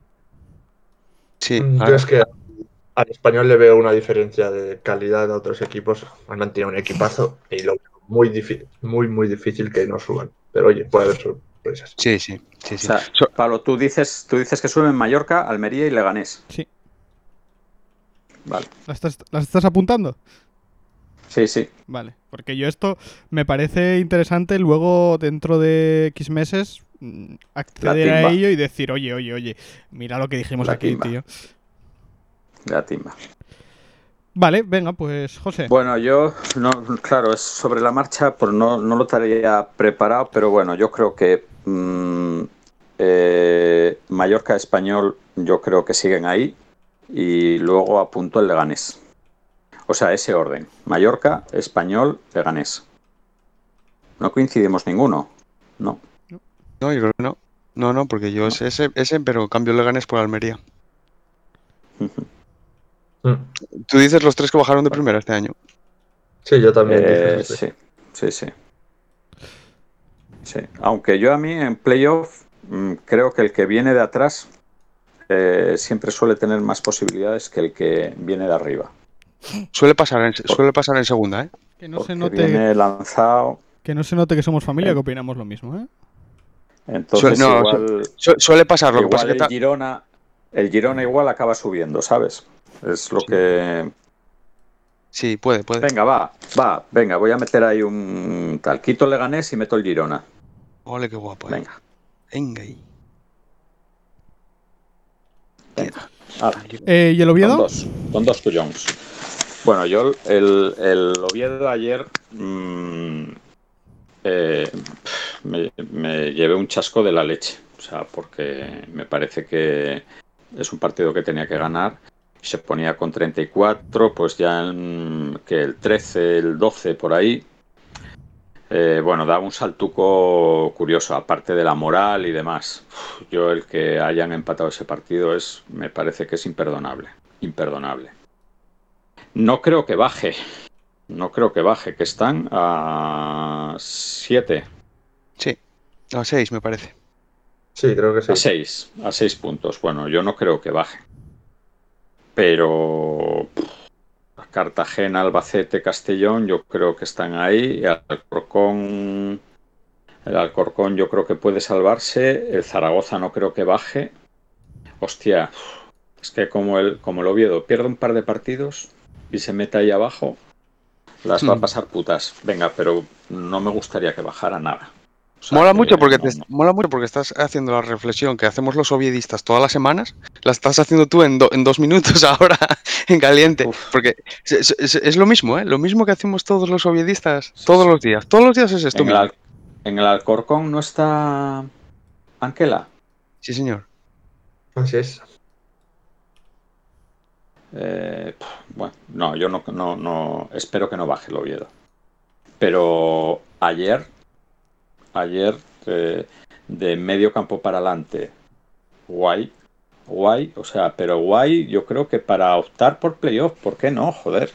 Sí, Mm, Yo es que al español le veo una diferencia de calidad de otros equipos. Han mantenido un equipazo y lo veo muy difícil, muy, muy difícil que no suban. Pero oye, puede haber sorpresas. Sí, sí, sí. O sí. sea, So- Pablo, tú dices, tú dices que suben Mallorca, Almería y Leganés. Sí. Vale. ¿Las estás, las estás apuntando? Sí, sí. Vale, porque yo esto me parece interesante luego dentro de X meses mm, acceder a ello y decir, oye, oye, oye, mira lo que dijimos La aquí, timba. tío. La timba. Vale, venga, pues José. Bueno, yo, no, claro, es sobre la marcha, pues no, no lo estaría preparado, pero bueno, yo creo que mm, eh, Mallorca Español, yo creo que siguen ahí y luego apunto el Leganés. O sea, ese orden. Mallorca, Español, Leganés. No coincidimos ninguno. No. No, yo creo que no. No, no, porque yo es ese, ese, pero cambio Leganés por Almería. Mm. Tú dices los tres que bajaron de primera este año. Sí, yo también. Eh, sí, sí, sí. Sí. Aunque yo a mí en playoff mm, creo que el que viene de atrás eh, siempre suele tener más posibilidades que el que viene de arriba. Suele pasar en, suele pasar en segunda, ¿eh? Que no, Porque se note, viene lanzado. que no se note que somos familia, Eh. que opinamos lo mismo, ¿eh? Entonces no, igual, Su- suele pasar, lo que pasa que el ta- Girona, el Girona igual acaba subiendo, ¿sabes? Es lo Sí. que. Sí, puede, puede. Venga, va, va, venga, voy a meter ahí un tal. Quito el Leganés y meto el Girona. Ole, qué guapo. eh. Venga, Venga ahí. Eh, ¿Y el Oviedo? Con dos, con dos tuyons. Bueno, yo el, el Oviedo ayer mm, eh, me, me llevé un chasco de la leche. O sea, porque me parece que es un partido que tenía que ganar. Se ponía con 34, pues ya en- que el 13, el 12 por ahí. Eh, bueno, daba un saltuco curioso, aparte de la moral y demás. Uf, Yo el que hayan empatado ese partido es, me parece que es imperdonable, imperdonable. No creo que baje, no creo que baje, que están a 7, Sí. A seis, me parece. Sí, creo que sí. a 6, a 6 puntos. Bueno, yo no creo que baje. Pero Cartagena, Albacete, Castellón, yo creo que están ahí. El Alcorcón, el Alcorcón yo creo que puede salvarse. El Zaragoza no creo que baje. Hostia, es que como el, como el Oviedo pierde un par de partidos y se mete ahí abajo, las va a Hmm. pasar putas. Venga, pero no me gustaría que bajara nada. O sea, Mola que mucho porque no- te, no. mola mucho porque estás haciendo la reflexión que hacemos los oviedistas todas las semanas, la estás haciendo tú en, do- en dos minutos ahora, en caliente. Uf. Porque es, es- es lo mismo, ¿eh? Lo mismo que hacemos todos los oviedistas todos los días. Todos los días es esto En el, mismo. Al- en el Alcorcón no está Anquela. Sí, señor. Así es. Eh, bueno, no, yo no, no, no, espero que no baje el Oviedo. Pero ayer, ayer, eh, de medio campo para adelante, guay, guay, o sea, pero guay, yo creo que para optar por playoff, ¿por qué no? Joder,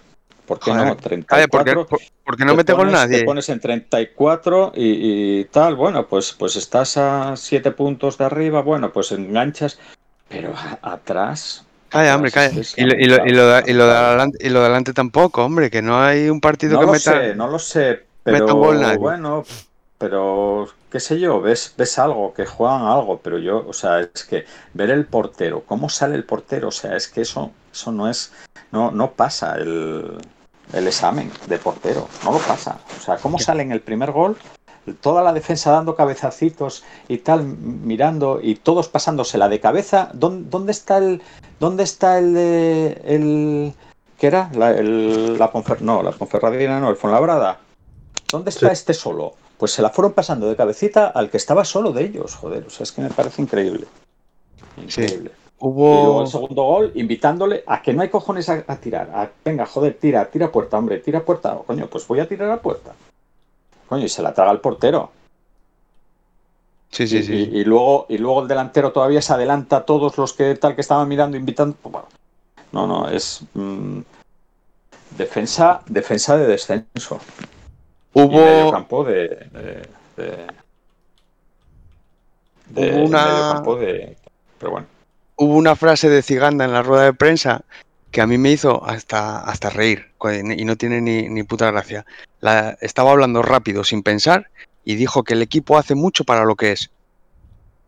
¿por qué Joder, no? Calla, ¿por qué, 34, por- por qué no te mete pones- nadie? Te pones en 34 y, y tal, bueno, pues, pues estás a 7 puntos de arriba, bueno, pues enganchas, pero a- atrás... Calla, hombre, calla. Y lo, se y lo- y lo de- y lo de lamentable. adelante, y lo de adelante tampoco, hombre, que no hay un partido No que lo meta. sé, no lo sé, pero bueno, pero qué sé yo, ves, ves algo, que juegan algo, pero yo, o sea, es que ver el portero, cómo sale el portero, o sea, es que eso, eso no es, no, no pasa el, el examen de portero, no lo pasa. O sea, cómo sale en el primer gol, toda la defensa dando cabezacitos y tal, mirando y todos pasándosela de cabeza. ¿Dónde, dónde está el, dónde está el, el, qué era? La, el, la Ponfer- no, la Ponferradina, no, el Fonlabrada. ¿Dónde está Sí. este solo? Pues se la fueron pasando de cabecita al que estaba solo de ellos, joder. O sea, es que me parece increíble. Increíble. Y luego Hubo. el segundo gol, invitándole a que no hay cojones a, a tirar. A, venga, joder, tira, tira puerta, hombre, tira puerta. Oh, coño, pues voy a tirar a puerta. Coño, y se la traga el portero. Sí, sí, y, sí. y- y luego, y luego el delantero todavía se adelanta a todos los que tal que estaban mirando, invitando. Pues no, no, es mm, defensa, defensa de descenso. Y medio Hubo. campo de. de, de- de- Hubo una- medio campo de. Pero bueno. hubo una frase de Ciganda en la rueda de prensa que a mí me hizo hasta, hasta reír y no tiene ni, ni puta gracia. La, estaba hablando rápido, sin pensar, y dijo que el equipo hace mucho para lo que es.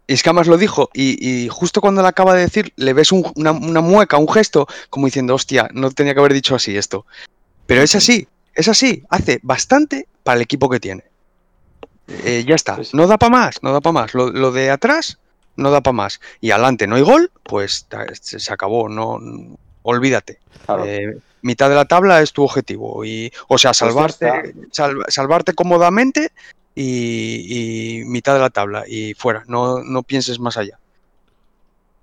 Y es que además lo dijo, y, y justo cuando lo acaba de decir, le ves un- una, una mueca, un gesto, como diciendo, hostia, no tenía que haber dicho así esto. Pero es así, es así, hace bastante para el equipo que tiene. Eh, ya está, sí. no da para más, no da para más. Lo, lo de atrás no da para más. Y adelante no hay gol, pues se acabó, no, olvídate. Claro. Eh, mitad de la tabla es tu objetivo. Y, o sea, Pues salvarte, sal- salvarte cómodamente y, y mitad de la tabla y fuera. No, no pienses más allá.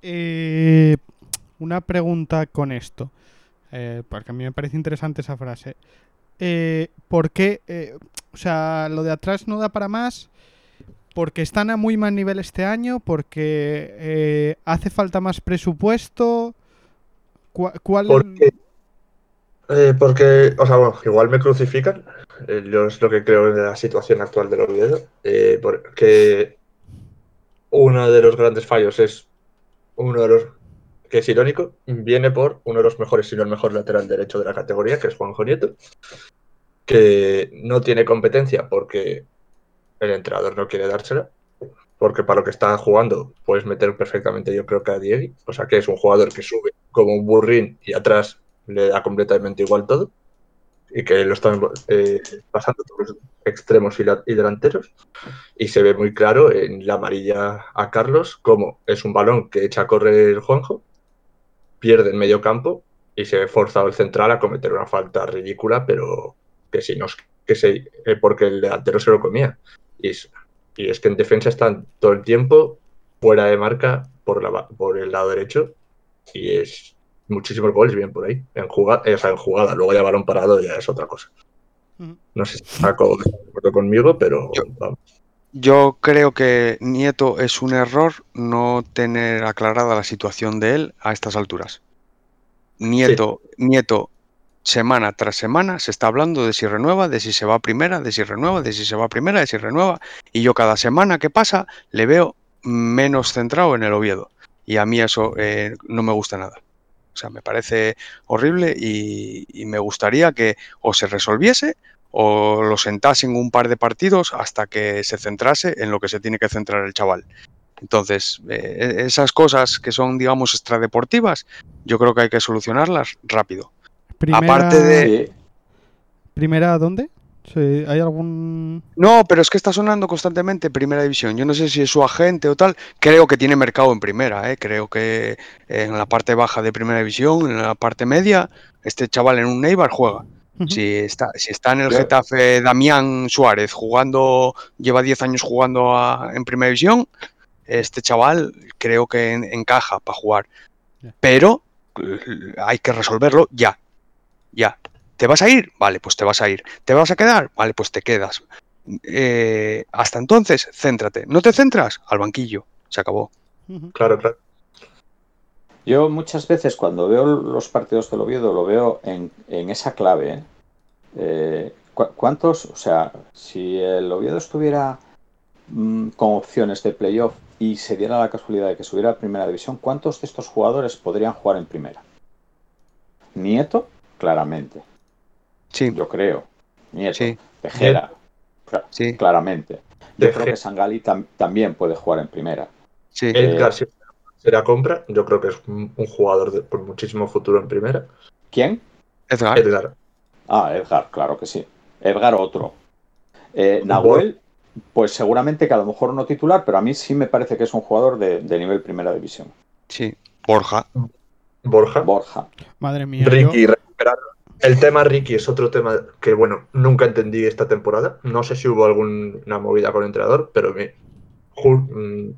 Eh, una pregunta con esto, eh, porque a mí me parece interesante esa frase. Eh, ¿Por qué? eh, o sea, lo de atrás no da para más. Porque están a muy mal nivel este año, porque eh, hace falta más presupuesto. ¿Cuál? Porque, eh, porque, o sea, bueno, igual me crucifican. eh, yo es lo que creo de la situación actual del Oviedo. eh, porque uno de los grandes fallos es uno de los que es irónico, viene por uno de los mejores, si no el mejor lateral derecho de la categoría, que es Juanjo Nieto, que no tiene competencia porque el entrenador no quiere dársela, porque para lo que está jugando puedes meter perfectamente yo creo que a Diego, o sea que es un jugador que sube como un burrín y atrás le da completamente igual todo, y que lo están eh, pasando todos los extremos y, la- y delanteros, y se ve muy claro en la amarilla a Carlos como es un balón que echa a correr Juanjo, pierde en medio campo y se ve forzado el central a cometer una falta ridícula, pero que si no es que se, eh, porque el delantero se lo comía. Y es, y es que en defensa están todo el tiempo fuera de marca por, la, ba- por el lado derecho y es muchísimos goles bien por ahí. En jugada, o sea, en jugada, luego ya balón parado ya es otra cosa. No sé si está de acuerdo conmigo, pero Yo- vamos. Yo creo que Nieto es un error no tener aclarada la situación de él a estas alturas. Nieto, Nieto, semana tras semana se está hablando de si renueva, de si se va a primera, de si renueva, de si se va a primera, de si renueva. Y yo cada semana que pasa le veo menos centrado en el Oviedo. Y a mí eso eh, no me gusta nada. O sea, me parece horrible y, y me gustaría que o se resolviese o lo sentasen un par de partidos hasta que se centrase en lo que se tiene que centrar el chaval. Entonces, eh, esas cosas que son, digamos, extradeportivas, yo creo que hay que solucionarlas rápido. primera, aparte de- ¿Primera dónde? Sí, ¿Hay algún...? No, pero es que está sonando constantemente Primera División. Yo no sé si es su agente o tal. Creo que tiene mercado en Primera, ¿eh? Creo que en la parte baja de Primera División, en la parte media, este chaval en un Neibar juega. Si está, si está en el Yo- Getafe Damián Suárez jugando, lleva 10 años jugando a- en Primera División, este chaval creo que en- encaja para jugar. Pero eh, hay que resolverlo ya. Ya. ¿Te vas a ir? Vale, pues te vas a ir. ¿Te vas a quedar? Vale, pues te quedas. Eh, hasta entonces, céntrate. ¿No te centras? Al banquillo. Se acabó. Claro, claro. Yo muchas veces cuando veo los partidos del Oviedo lo veo en, en esa clave. ¿eh? Eh, ¿cu- ¿Cuántos? O sea, si el Oviedo estuviera mm, con opciones de playoff y se diera la casualidad de que subiera a primera división, ¿cuántos de estos jugadores podrían jugar en primera? Nieto, claramente, Sí, yo creo. Nieto, sí, Tejera, sí, claramente. Yo Teje- creo que Sangali tam- también puede jugar en primera. sí. Edgar, si se la compra, yo creo que es un, jugador de, con muchísimo futuro en primera. ¿Quién? Edgar. Edgar, Ah, Edgar, claro que sí. Edgar otro. Eh, Nahuel, pues seguramente que a lo mejor no titular, pero a mí sí me parece que es un jugador de, de nivel primera división. Sí. Borja. Borja, Borja. Madre mía. yo- Ricky, recuperar. El tema Ricky es otro tema que, bueno, nunca entendí esta temporada. No sé si hubo alguna movida con el entrenador, pero me, mm,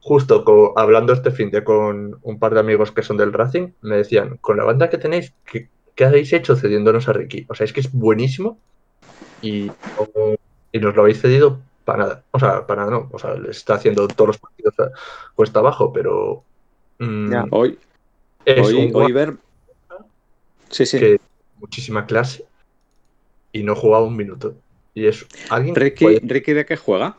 justo hablando este fin de con un par de amigos que son del Racing, me decían, con la banda que tenéis, ¿qué, qué habéis hecho cediéndonos a Ricky? O sea, es que es buenísimo y, y nos lo habéis cedido para nada. O sea, para nada no. O sea, le está haciendo todos los partidos cuesta abajo, pero mm, Ya. Hoy, es hoy, un hoy ver. Sí, sí. que muchísima clase y no jugaba un minuto. Y es alguien que Ricky, puede, Ricky, ¿de qué juega?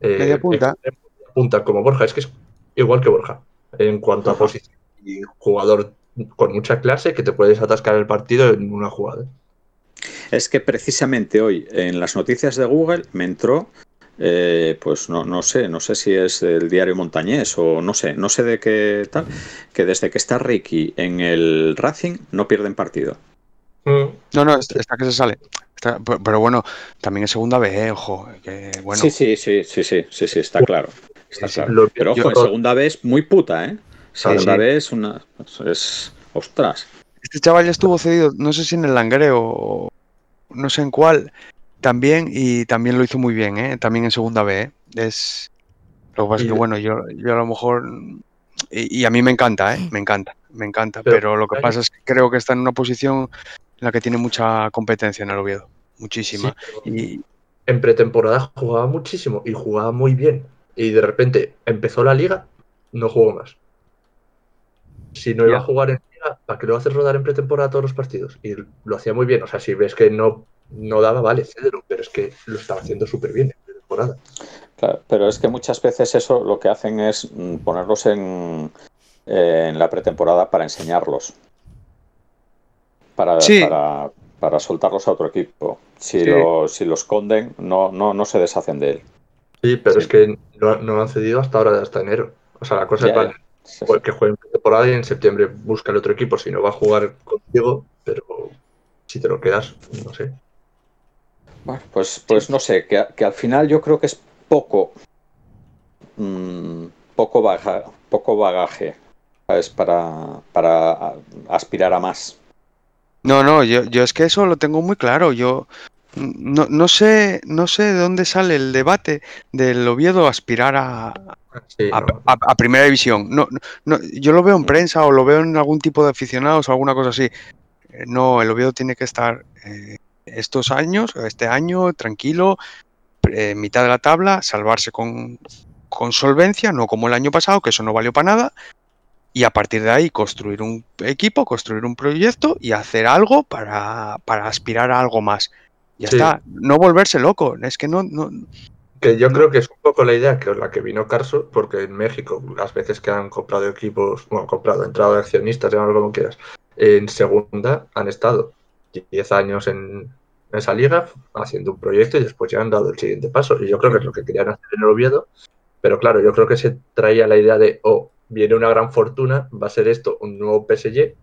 eh, Media punta. extremo, punta como Borja, es que es igual que Borja en cuanto a posición y jugador con mucha clase que te puedes atascar el partido en una jugada. Es que precisamente hoy en las noticias de Google me entró, eh, pues no, no sé, no sé si es el diario Montañés o no sé, no sé de qué tal, que desde que está Ricky en el Racing no pierden partido. Mm. No, no, está, que se sale. Está- pero bueno, también en segunda vez, eh, ojo. Que, bueno, Sí, sí, sí, sí, sí, sí, sí, está claro. Está Sí, claro. lo- Pero ojo, yo- en segunda vez muy puta, ¿eh? Segunda sí. vez una es ostras. Este chaval ya estuvo cedido, no sé si en el Langreo o no sé en cuál, también, y también lo hizo muy bien, ¿eh? También en segunda B, ¿eh? Es... Lo que pasa es que, bueno, yo, yo a lo mejor... Y, y a mí me encanta, ¿eh? Me encanta, me encanta. Pero- Pero, lo que pasa es que creo que está en una posición en la que tiene mucha competencia en el Oviedo. Muchísima. Sí, Y en pretemporada jugaba muchísimo y jugaba muy bien. Y de repente empezó la liga, no jugó más. Si no iba Ya. a jugar en liga, ¿para qué lo haces rodar en pretemporada todos los partidos? Y lo hacía muy bien. O sea, si ves que no, no daba, vale, cédelo, pero es que lo estaba haciendo súper bien en pretemporada. Claro, pero es que muchas veces eso lo que hacen es mm, ponerlos en, eh, en la pretemporada para enseñarlos. Para, Sí. para, para soltarlos a otro equipo. Si, Sí. lo, si lo esconden, no, no, no se deshacen de él. Sí, pero Sí. es que no, no han cedido hasta ahora, hasta enero. O sea, la cosa Ya, es, vale, ya. Sí, sí. que juegue en pretemporada y en septiembre busca el otro equipo si no va a jugar contigo, pero si te lo quedas, no sé. Bueno, pues, pues no sé, que, que al final yo creo que es poco, mm, poco, baja- poco bagaje ¿sabes? Para, para aspirar a más. No, no, yo, yo es que eso lo tengo muy claro. Yo no, no sé, no sé de dónde sale el debate del Oviedo aspirar a, Sí, a, no. a- a primera división. No, no, no, yo lo veo en prensa o lo veo en algún tipo de aficionados o alguna cosa así. Eh, No, el Oviedo tiene que estar eh, estos años, este año, tranquilo, eh, mitad de la tabla, salvarse con, con solvencia, no como el año pasado, que eso no valió para nada. Y a partir de ahí construir un equipo, construir un proyecto y hacer algo para, para aspirar a algo más. Ya Sí. está, no volverse loco. Es que no, no, Que yo creo que es un poco la idea que la que vino Carso, porque en México, las veces que han comprado equipos, bueno, comprado, entrado de accionistas, llámalo como quieras, en segunda han estado 10 años en esa liga haciendo un proyecto y después ya han dado el siguiente paso. Y yo creo que es lo que querían hacer en el Oviedo, pero claro, yo creo que se traía la idea de, oh, viene una gran fortuna, va a ser esto un nuevo PSG,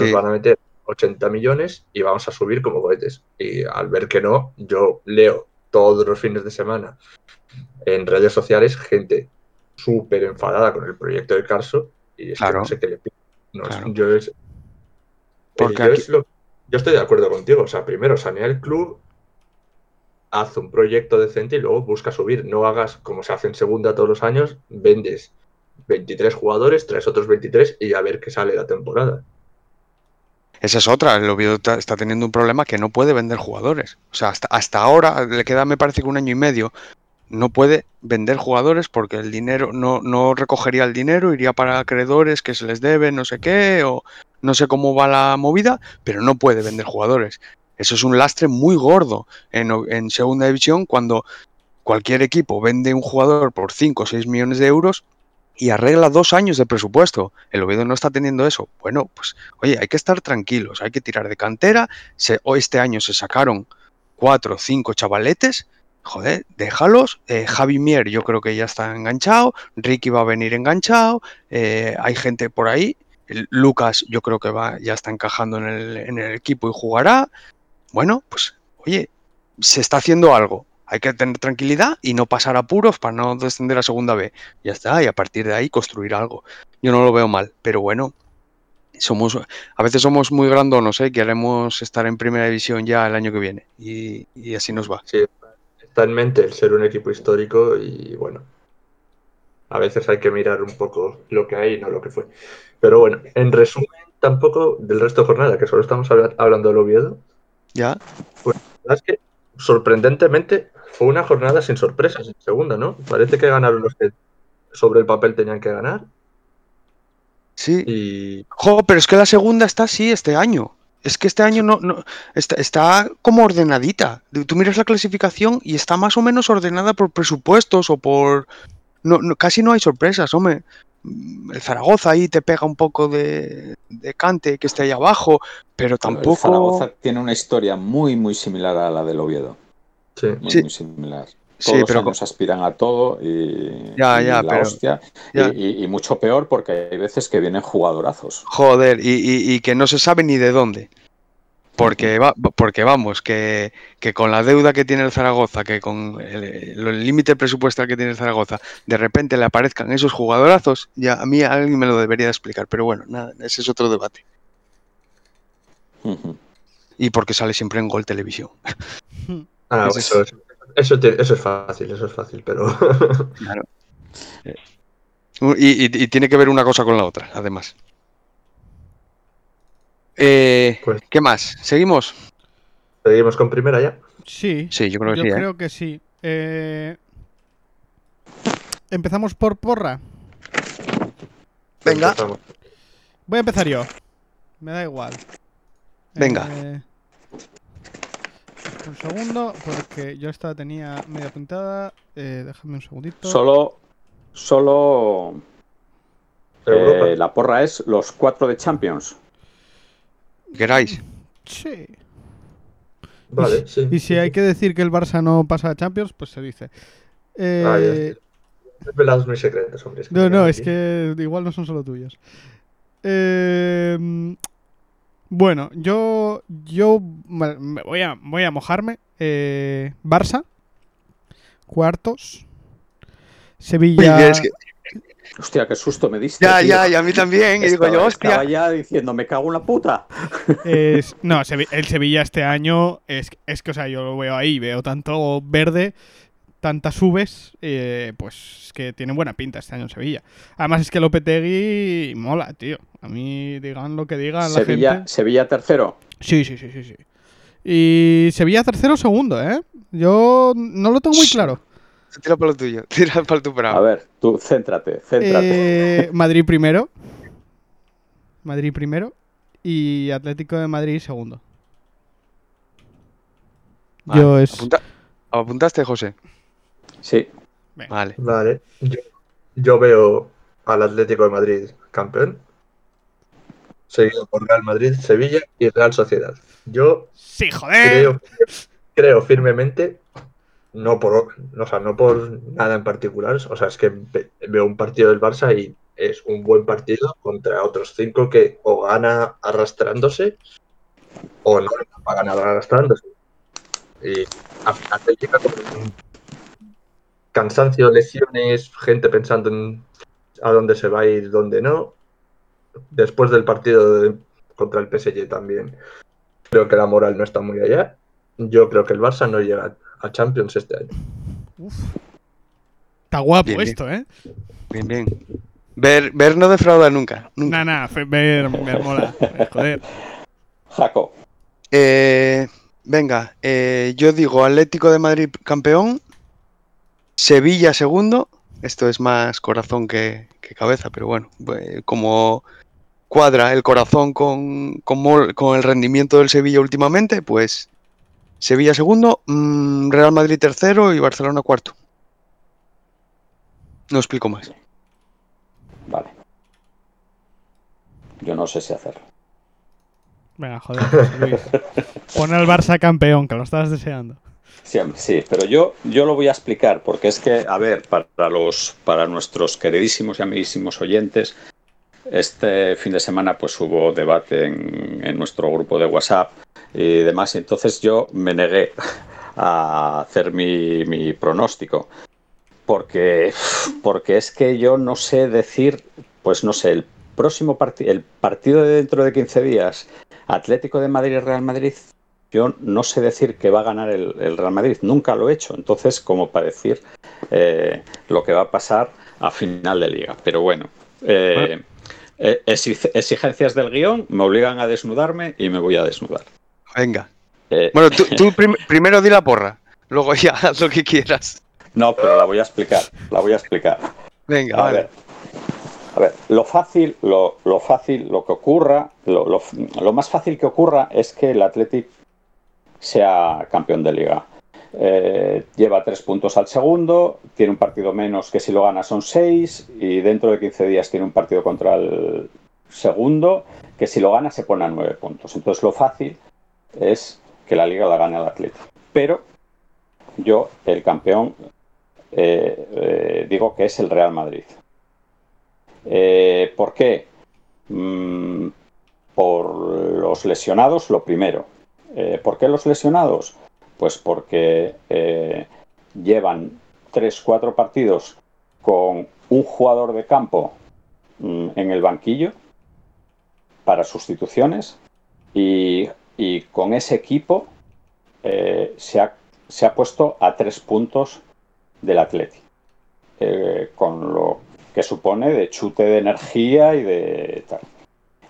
nos van a meter 80 millones y vamos a subir como cohetes. Y al ver que no, yo leo todos los fines de semana en redes sociales gente súper enfadada con el proyecto de Carso y es que Claro. no sé qué le pide. No, Claro. yo, es- Porque yo aquí- es lo- yo estoy de acuerdo contigo. O sea, primero sanea el club, haz un proyecto decente y luego busca subir. No hagas como se hace en segunda todos los años, vendes 23 jugadores, traes otros 23 y a ver qué sale la temporada. Esa es otra. El Oviedo está teniendo un problema que no puede vender jugadores. O sea, hasta, ahora le queda, me parece que un año y medio. No puede vender jugadores porque el dinero no, no recogería el dinero, iría para acreedores que se les debe, no sé qué, o no sé cómo va la movida, pero no puede vender jugadores. Eso es un lastre muy gordo en, en segunda división cuando cualquier equipo vende un jugador por 5 o 6 millones de euros y arregla dos años de presupuesto. El Oviedo no está teniendo eso. Bueno, pues oye, hay que estar tranquilos, hay que tirar de cantera. Se, este año se sacaron cuatro o cinco chavaletes. Joder, déjalos. Eh, Javi Mier yo creo que ya está enganchado. Ricky va a venir enganchado. eh, hay gente por ahí. Lucas yo creo que va, ya está encajando en el, en el equipo y jugará. Bueno, pues oye, se está haciendo algo. Hay que tener tranquilidad y no pasar apuros para no descender a segunda B. Ya está, y a partir de ahí construir algo. Yo no lo veo mal, pero bueno, somos a veces somos muy grandonos, ¿eh? queremos estar en primera división ya el año que viene y, y así nos va. Sí, está en mente el ser un equipo histórico y bueno, a veces hay que mirar un poco lo que hay y no lo que fue. Pero bueno, en resumen, tampoco del resto de jornada, que solo estamos habla- hablando del Oviedo, Ya, la verdad es que sorprendentemente fue una jornada sin sorpresas en segunda, ¿no? Parece que ganaron los que sobre el papel tenían que ganar sí. y Jo, pero es que la segunda está así este año. Es que este año no, no está, está como ordenadita. Tú miras la clasificación y está más o menos ordenada por presupuestos o por no, no- casi no hay sorpresas, hombre. El Zaragoza ahí te pega un poco de, de cante que esté ahí abajo, pero El tampoco. Zaragoza tiene una historia muy, muy similar a la del Oviedo. Sí. Muy, Sí. muy similar. Sí, Todos los pero años aspiran a todo y, Ya, y ya, la pero- hostia. Y- ya. Y, y mucho peor porque hay veces que vienen jugadorazos. Joder, y, y- y que no se sabe ni de dónde. Porque, va, porque vamos, que, que con la deuda que tiene el Zaragoza, que con el límite presupuestal que tiene el Zaragoza, de repente le aparezcan esos jugadorazos, ya a mí alguien me lo debería de explicar. Pero bueno, nada, ese es otro debate. Y porque sale siempre en Gol Televisión. Ah, eso, es, eso, te- eso es fácil, eso es fácil, pero Claro. Y, y- y tiene que ver una cosa con la otra, además. Eh, Pues- ¿Qué más? ¿Seguimos? seguimos con primera ya. Sí, Sí, yo creo que yo sí. ¿eh? creo que sí. Eh, Empezamos por porra. Venga. Empezamos. Voy a empezar yo. Me da igual. Venga. Eh, un segundo, porque yo esta tenía media apuntada. Eh, déjame un segundito. Solo, solo eh, la porra es los cuatro de Champions. Queráis. Sí. Vale, sí. Y si hay que decir que el Barça no pasa a Champions, pues se dice. Eh, Ah, ya. Revelados mis secretos, hombre. es que no, no, aquí. es que igual no son solo tuyos. Eh, bueno, yo yo voy a, voy a mojarme. Eh, Barça, cuartos. Sevilla. Es que- Hostia, qué susto me diste. Ya, tío. ya, y a mí también. Y digo Estaba, yo, estaba hostia. ya diciendo, me cago en la puta. Es- no, el Sevilla este año es, es que, o sea, yo lo veo ahí, veo tanto verde, tantas subes, eh, pues es que tiene buena pinta este año en Sevilla. Además es que Lopetegui mola, tío. A mí digan lo que digan la Sevilla, gente. Sevilla tercero. Sí, sí, sí, sí, sí. Y Sevilla tercero o segundo, ¿eh? Yo no lo tengo muy claro. Tira para lo tuyo. Tira para tu A bravo. ver, tú, céntrate, céntrate. Eh, Madrid primero. Madrid primero. Y Atlético de Madrid segundo. Vale, Yo es... apunta- ¿Apuntaste, José? Sí, Vale. Vale. Yo, yo veo al Atlético de Madrid campeón. Seguido por Real Madrid, Sevilla y Real Sociedad. Yo Sí, joder. creo, creo firmemente, no por, sea, no por nada en particular, o sea, es que ve- veo un partido del Barça y es un buen partido contra otros cinco que o gana arrastrándose o no va a ganar arrastrándose. Y al final cansancio, lesiones, gente pensando en a dónde se va a ir, dónde no. Después del partido contra el PSG también creo que la moral no está muy allá. Yo creo que el Barça no llega a Champions este año. Uf. Está guapo Bien, bien. esto, ¿eh? Bien, bien. Ver, ver no defrauda nunca. nunca. Nah, nah, fe- ver, me mola. Eh, Joder. Jaco. Eh, venga, eh, yo digo Atlético de Madrid campeón, Sevilla segundo. Esto es más corazón que, que cabeza, pero bueno, como cuadra el corazón con, con el rendimiento del Sevilla últimamente, pues Sevilla segundo, mm, Real Madrid tercero y Barcelona cuarto. No explico más. Vale. Yo no sé si hacerlo. Venga, joder, José Luis. Pon al Barça campeón, que lo estabas deseando. Sí, sí, pero yo, yo lo voy a explicar, porque es que, a ver, para, los, para nuestros queridísimos y amiguísimos oyentes, este fin de semana pues hubo debate en, nuestro grupo de WhatsApp y demás, y entonces yo me negué a hacer mi, pronóstico, porque, porque es que yo no sé decir, pues no sé, el próximo partido, el partido de dentro de 15 días, Atlético de Madrid y Real Madrid, yo no sé decir que va a ganar el, el Real Madrid, nunca lo he hecho, entonces como para decir eh, lo que va a pasar a final de liga. Pero bueno, eh, eh, exi- exigencias del guion me obligan a desnudarme y me voy a desnudar. Venga. Eh, Bueno, tú, tú prim- primero di la porra, luego ya haz lo que quieras. no, pero la voy a explicar, la voy a explicar. Venga, A vale. ver, a ver, lo fácil, lo, lo fácil, lo que ocurra, lo, lo- lo más fácil que ocurra es que el Athletic sea campeón de liga. Eh, lleva tres puntos al segundo, tiene un partido menos que si lo gana son seis y dentro de 15 días tiene un partido contra el segundo que si lo gana se pone a nueve puntos. Entonces lo fácil es que la liga la gane el Atlético. Pero yo, el campeón, eh, eh, digo que es el Real Madrid. ¿Por qué? Mm, por los lesionados, lo primero. ¿Por qué los lesionados? Pues porque eh, llevan 3-4 partidos con un jugador de campo mm, en el banquillo para sustituciones y, y con ese equipo eh, se, ha, se, ha, puesto a tres puntos del Atleti, eh, con lo que supone de chute de energía y de tal.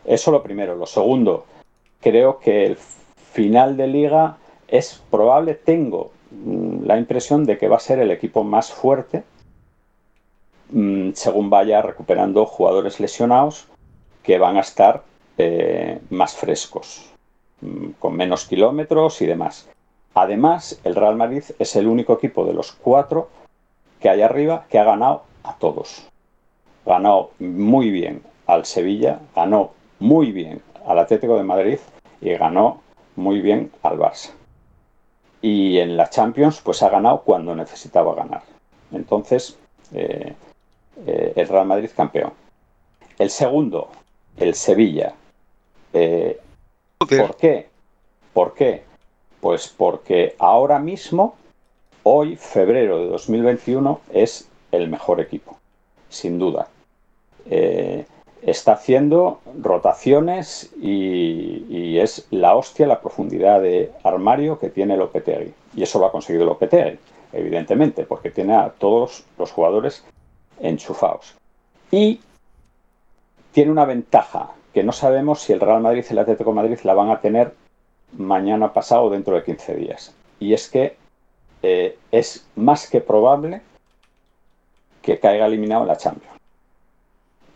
Eso lo primero. Lo segundo, creo que el final de liga es probable, tengo mm, la impresión de que va a ser el equipo más fuerte mmm, según vaya recuperando jugadores lesionados que van a estar eh, más frescos, mmm, con menos kilómetros y demás. Además, el Real Madrid es el único equipo de los cuatro que hay arriba que ha ganado a todos. Ganó muy bien al Sevilla, ganó muy bien al Atlético de Madrid y ganó muy bien al Barça. Y en la Champions, pues ha ganado cuando necesitaba ganar. Entonces, eh, eh, el Real Madrid campeón. El segundo, el Sevilla. Eh, ¿Por qué? ¿Por qué? Pues porque ahora mismo, hoy, febrero de 2021, es el mejor equipo, sin duda. Eh, está haciendo rotaciones y, es la hostia la profundidad de armario que tiene Lopetegui. Y eso lo ha conseguido Lopetegui, evidentemente, porque tiene a todos los jugadores enchufados. Y tiene una ventaja que no sabemos si el Real Madrid y el Atlético Madrid la van a tener mañana pasado o dentro de 15 días. Y es que eh, es más que probable que caiga eliminado en la Champions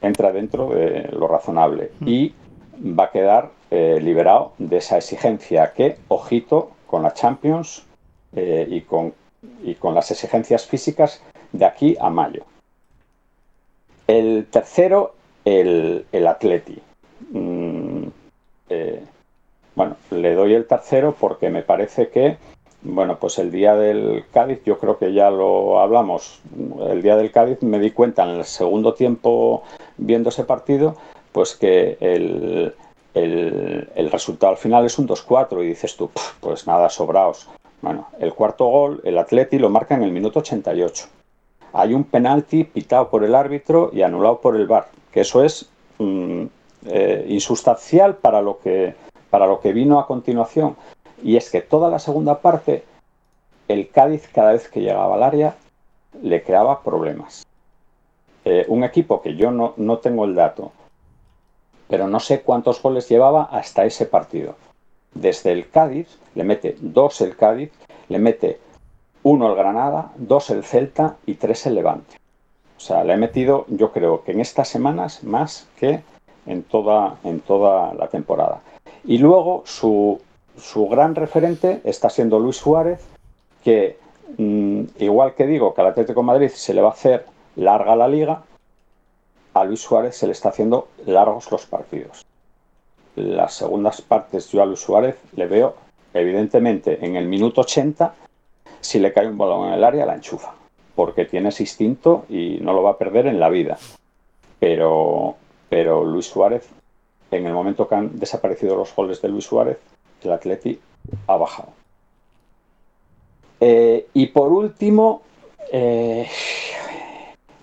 entra dentro de lo razonable y va a quedar eh, liberado de esa exigencia que, ojito, con la Champions eh, y, con, y con las exigencias físicas de aquí a mayo. El tercero, el, el Atleti. Mm, eh, bueno, le doy el tercero porque me parece que bueno, pues el día del Cádiz, yo creo que ya lo hablamos. El día del Cádiz me di cuenta en el segundo tiempo viendo ese partido, pues que el, el, el resultado al final es un 2-4 y dices tú, pues nada, sobraos. Bueno, el cuarto gol, el Atleti lo marca en el minuto 88. Hay un penalti pitado por el árbitro y anulado por el VAR, que eso es mmm, eh, insustancial para lo que para lo que vino a continuación. Y es que toda la segunda parte, el Cádiz cada vez que llegaba al área le creaba problemas. Eh, un equipo que yo no, no tengo el dato, pero no sé cuántos goles llevaba hasta ese partido. Desde el Cádiz, le mete dos el Cádiz, le mete uno el Granada, dos el Celta y tres el Levante. O sea, le he metido, yo creo que en estas semanas más que en toda, en toda la temporada. Y luego su, su gran referente está siendo Luis Suárez, que mmm, igual que digo que al Atlético de Madrid se le va a hacer larga la liga, a Luis Suárez se le está haciendo largos los partidos. Las segundas partes yo a Luis Suárez le veo, evidentemente, en el minuto 80, si le cae un balón en el área, la enchufa, porque tiene ese instinto y no lo va a perder en la vida. Pero, pero Luis Suárez, en el momento que han desaparecido los goles de Luis Suárez, el Atleti ha bajado. Eh, y por último, eh,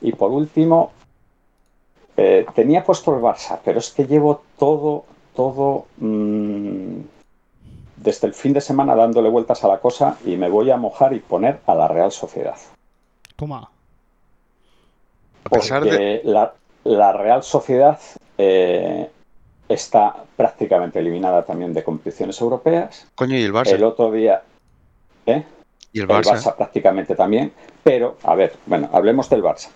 y por último, eh, tenía puesto el Barça, pero es que llevo todo, todo mmm, desde el fin de semana dándole vueltas a la cosa y me voy a mojar y poner a la Real Sociedad. Toma. A pesar Porque de. la, la Real Sociedad eh, está prácticamente eliminada también de competiciones europeas. Coño, y el Barça. El otro día. ¿eh? Y el El Barça. Barça prácticamente también. Pero, a ver, bueno, hablemos del Barça.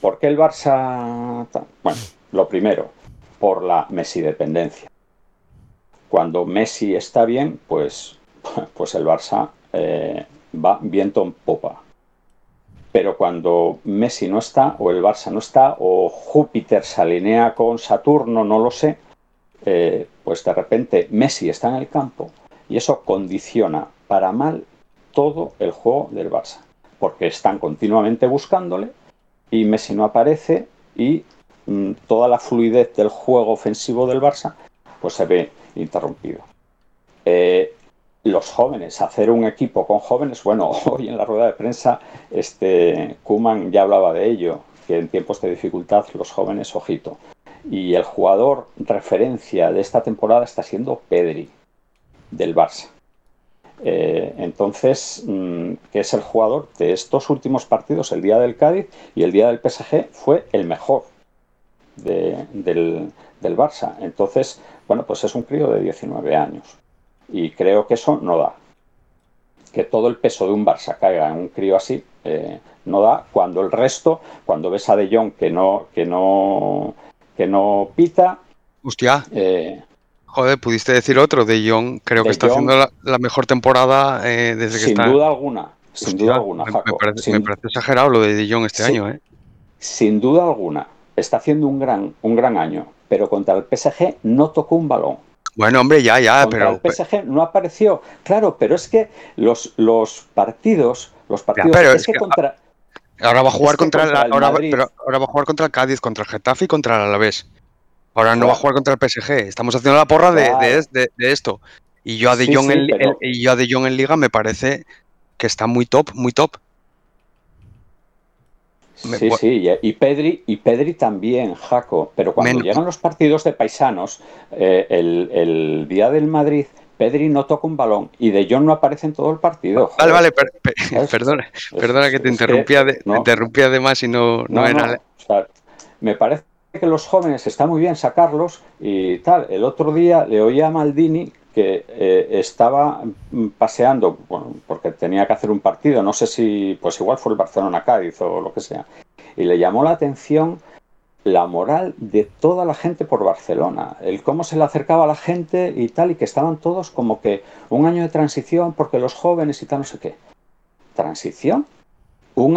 ¿Por qué el Barça? Bueno, lo primero, por la Messi dependencia. Cuando Messi está bien, pues, pues el Barça eh, va viento en popa. Pero cuando Messi no está, o el Barça no está, o Júpiter se alinea con Saturno, no lo sé, eh, pues de repente Messi está en el campo y eso condiciona para mal todo el juego del Barça. Porque están continuamente buscándole y Messi no aparece y mm, toda la fluidez del juego ofensivo del Barça pues se ve interrumpido. Eh, los jóvenes, hacer un equipo con jóvenes, bueno, hoy en la rueda de prensa este Kuman ya hablaba de ello, que en tiempos de dificultad los jóvenes, ojito. Y el jugador referencia de esta temporada está siendo Pedri, del Barça. Eh, entonces, mm, que es el jugador de estos últimos partidos, el día del Cádiz y el día del PSG, fue el mejor de- del, del Barça. Entonces, bueno, pues es un crío de 19 años. Y creo que eso no da. Que todo el peso de un Barça caiga en un crío así, eh, no da. Cuando el resto, cuando ves a De Jong que no, que no, que no pita, Hostia, eh, joder, pudiste decir otro. De Jong creo que está Jong. haciendo la, la mejor temporada eh, desde que sin está. duda alguna, sin Hostia, duda alguna, me, parece, sin- me parece exagerado lo de De Jong este año, ¿eh? sin duda alguna, está haciendo un gran, un gran año, pero contra el PSG no tocó un balón. Bueno, hombre, ya, ya, contra pero. el PSG no apareció. Claro, pero es que los, los partidos, los partidos, pero es, es que, que- contra, Ahora va a jugar Es que contra, contra el, el ahora, va- Madrid- pero ahora va a jugar contra el Cádiz, contra el Getafe y contra el Alavés. Ahora no va a jugar contra el PSG. Estamos haciendo la porra de, Claro. de es- de- de esto. Y yo a De Jong sí, en, pero- y yo a De Jong en Liga me parece que está muy top, muy top. Me sí, sí, y, Pedri, y Pedri también, Jaco, pero cuando llegan los partidos de paisanos, eh, el, el día del Madrid, Pedri no toca un balón y De Jong no aparece en todo el partido. Vale, joder. vale, per- per- ¿Sabes? perdona, perdona que te interrumpía, de, no. interrumpía de más y no, no, No, era. o sea, me parece que los jóvenes está muy bien sacarlos y tal. El otro día le oí a Maldini que eh, estaba mm, paseando, bueno, porque tenía que hacer un partido, no sé si, pues igual fue el Barcelona-Cádiz o lo que sea, y le llamó la atención la moral de toda la gente por Barcelona, el cómo se le acercaba a la gente y tal, y que estaban todos como que un año de transición porque los jóvenes y tal, no sé qué. ¿Transición? Un,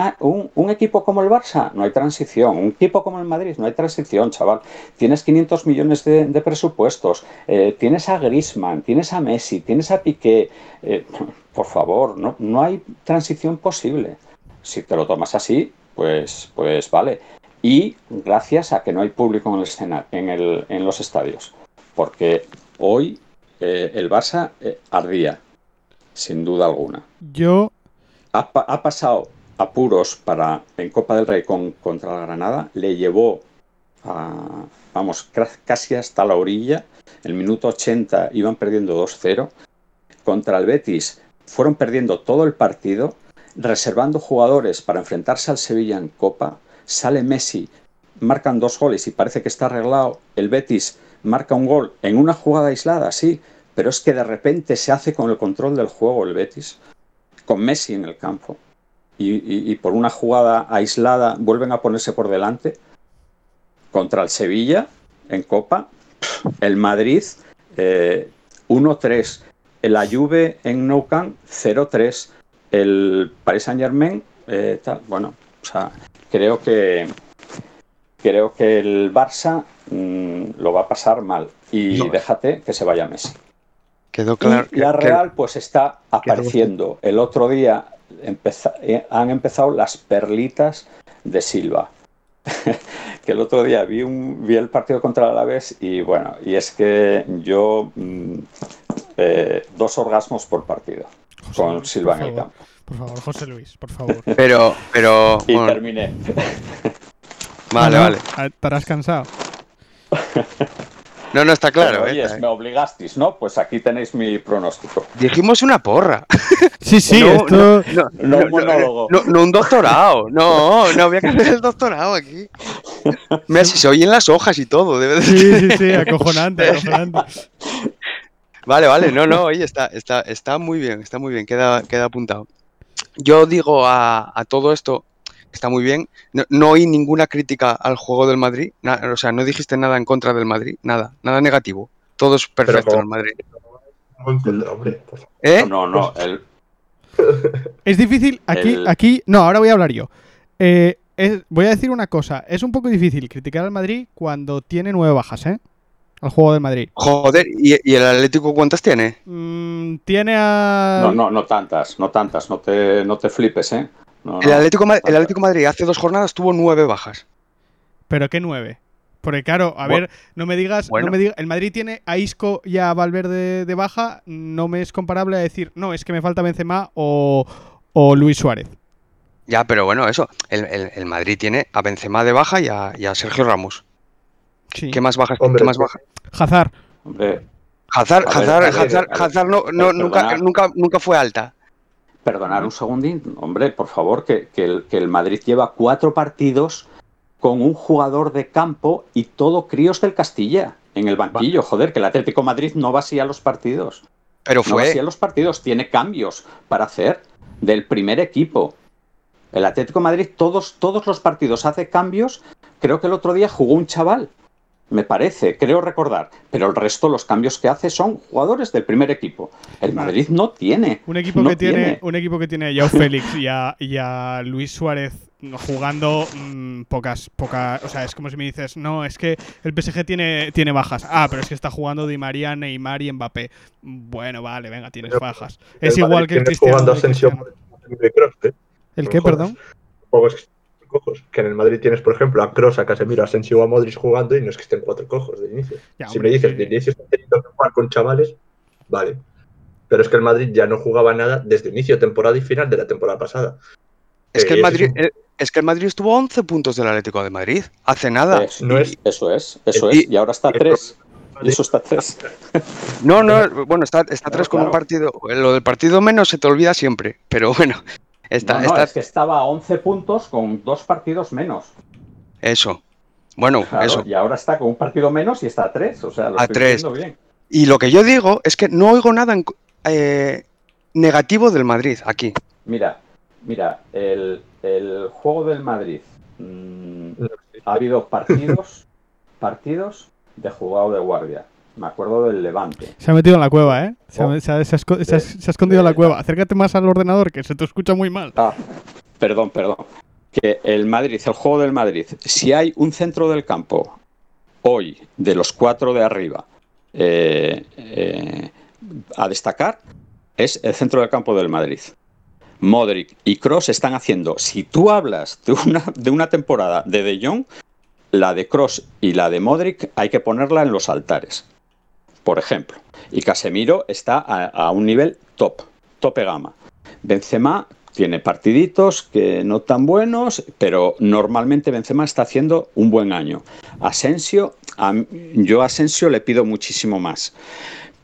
un equipo como el Barça, no hay transición. Un equipo como el Madrid, no hay transición, chaval. Tienes 500 millones de, de presupuestos, eh, tienes a Grisman, tienes a Messi, tienes a Piqué. eh, por favor, no, no hay transición posible. Si te lo tomas así, pues, pues vale. Y gracias a que no hay público en, el escena, en, el- en los estadios. Porque hoy eh, el Barça eh, ardía, sin duda alguna Yo, ha, ha pasado apuros para en Copa del Rey con, contra la Granada, le llevó a, vamos, casi hasta la orilla. El minuto 80 iban perdiendo 2-0. Contra el Betis fueron perdiendo todo el partido, reservando jugadores para enfrentarse al Sevilla en Copa. Sale Messi, marcan dos goles y parece que está arreglado. El Betis marca un gol en una jugada aislada, sí, pero es que de repente se hace con el control del juego el Betis, con Messi en el campo. Y, por una jugada aislada vuelven a ponerse por delante contra el Sevilla en Copa, el Madrid eh, 1-3, la Juve en Nou Camp 0-3, el Paris Saint Germain, bueno, o sea, creo que creo que el Barça mm, lo va a pasar mal y No. déjate que se vaya Messi. Quedó claro. Y la Real pues está apareciendo. El otro día empeza- eh, han empezado las perlitas de Silva. que el otro día vi, un, vi el partido contra el Alavés y bueno, y es que yo mm, eh, dos orgasmos por partido con Silva en el campo. Por favor, José Luis, por favor. Pero, pero. Y bueno, terminé. vale, no, vale. ah, Estarás cansado. No, no está claro. Pero, eh, me obligasteis, ¿no? Pues aquí tenéis mi pronóstico. Dijimos una porra. Sí, sí, No, esto... No, No un monólogo. no, no un doctorado. No, no había que hacer el doctorado aquí. Mira, si se oyen las hojas y todo. debe de- Sí, sí, sí, acojonante, acojonante. Vale, vale, no, no, oye, está, está, está muy bien, está muy bien, queda, queda apuntado. Yo digo a, a todo esto, está muy bien. No, no oí ninguna crítica al juego del Madrid, na- o sea, no dijiste nada en contra del Madrid, nada, nada negativo. Todo es perfecto en el Madrid. Favor. ¿Eh? No, no, el, Es difícil. Aquí, El- aquí. No, ahora voy a hablar yo. Eh, es- voy a decir una cosa. Es un poco difícil criticar al Madrid cuando tiene nueve bajas, ¿eh? Al juego del Madrid. Joder, ¿y, y el Atlético cuántas tiene? Mm, tiene a. No, no, no tantas, no tantas, no te, no te flipes, ¿eh? No, El. Atlético, el Atlético de Madrid hace dos jornadas tuvo nueve bajas. ¿Pero qué nueve? Porque claro, a Bueno. ver, no me digas, Bueno. no me diga- el Madrid tiene a Isco y a Valverde de baja, no me es comparable a decir, no, es que me falta Benzema o, o Luis Suárez. Ya, pero bueno, eso. El, el- el Madrid tiene a Benzema de baja y a, y a Sergio Ramos. Sí. ¿Qué más bajas? Hombre, ¿Qué más baja? Hazard. Hombre, Hazard, ver, Hazard, ver, Hazard. Hazard no, no- nunca, nunca, nunca fue alta. perdonar un segundín, hombre, por favor, que, que el, que el Madrid lleva cuatro partidos con un jugador de campo y todo críos del Castilla en el banquillo. Joder, que el Atlético de Madrid no va así a los partidos. Pero No va así a fue. los partidos, tiene cambios para hacer del primer equipo. El Atlético de Madrid todos, todos los partidos hace cambios. Creo que el otro día jugó un chaval, me parece, creo recordar. Pero el resto, los cambios que hace son jugadores del primer equipo. El. Madrid no tiene. Un equipo no que tiene, un equipo que tiene a Joao Félix y a, y a Luis Suárez jugando mm, pocas, pocas, o sea, es como si me dices, no, es que el PSG tiene, tiene bajas. Ah, pero es que está jugando Di María, Neymar y Mbappé. Bueno, vale, venga, tienes Pero bajas. Es igual Madrid que el Cristiano. jugando Asensio ¿eh? ¿El qué, perdón? Tampoco cojos. Que en el Madrid tienes, por ejemplo, a Kroos, a Casemiro, a Asensio o a Modric jugando y no es que estén cuatro cojos de inicio. Ya, si hombre, me dices sí. de inicio están teniendo que jugar con chavales, vale. Pero es que el Madrid ya no jugaba nada desde inicio de temporada y final de la temporada pasada. Es que Eh, el ese Madrid, es un- el- es que el Madrid estuvo a 11 puntos del Atlético de Madrid. Hace nada. Es- no y- es- Eso es, eso y- es. Y ahora está a y- tres. Y eso está a tres. No, no, bueno, está, está Claro, tres con un partido. Lo del partido menos se te olvida siempre. Pero bueno, No, es que estaba a 11 puntos con dos partidos menos. eso. Bueno, Claro, eso. Y ahora está con un partido menos y está a tres. O sea, lo A estoy tres. bien. Y lo que yo digo es que no oigo nada en- eh, negativo del Madrid aquí. Mira, mira, el, el juego del Madrid. mm, ha habido partidos, partidos de jugado de guardia. Me acuerdo del Levante. Se ha metido en la cueva, ¿eh? Se ha, se ha- se ha esco- se ha- De- se ha escondido en la de- cueva. Acércate más al ordenador, que se te escucha muy mal. Ah, perdón, perdón. Que el Madrid, el juego del Madrid, si hay un centro del campo hoy de los cuatro de arriba eh, eh, a destacar, es el centro del campo del Madrid. Modric y Cross están haciendo. Si tú hablas de una, de una temporada de De Jong, la de Cross y la de Modric hay que ponerla en los altares. Por ejemplo. Y Casemiro está a, a un nivel top, tope gama. Benzema tiene partiditos que no tan buenos, pero normalmente Benzema está haciendo un buen año. Asensio, a yo a Asensio le pido muchísimo más.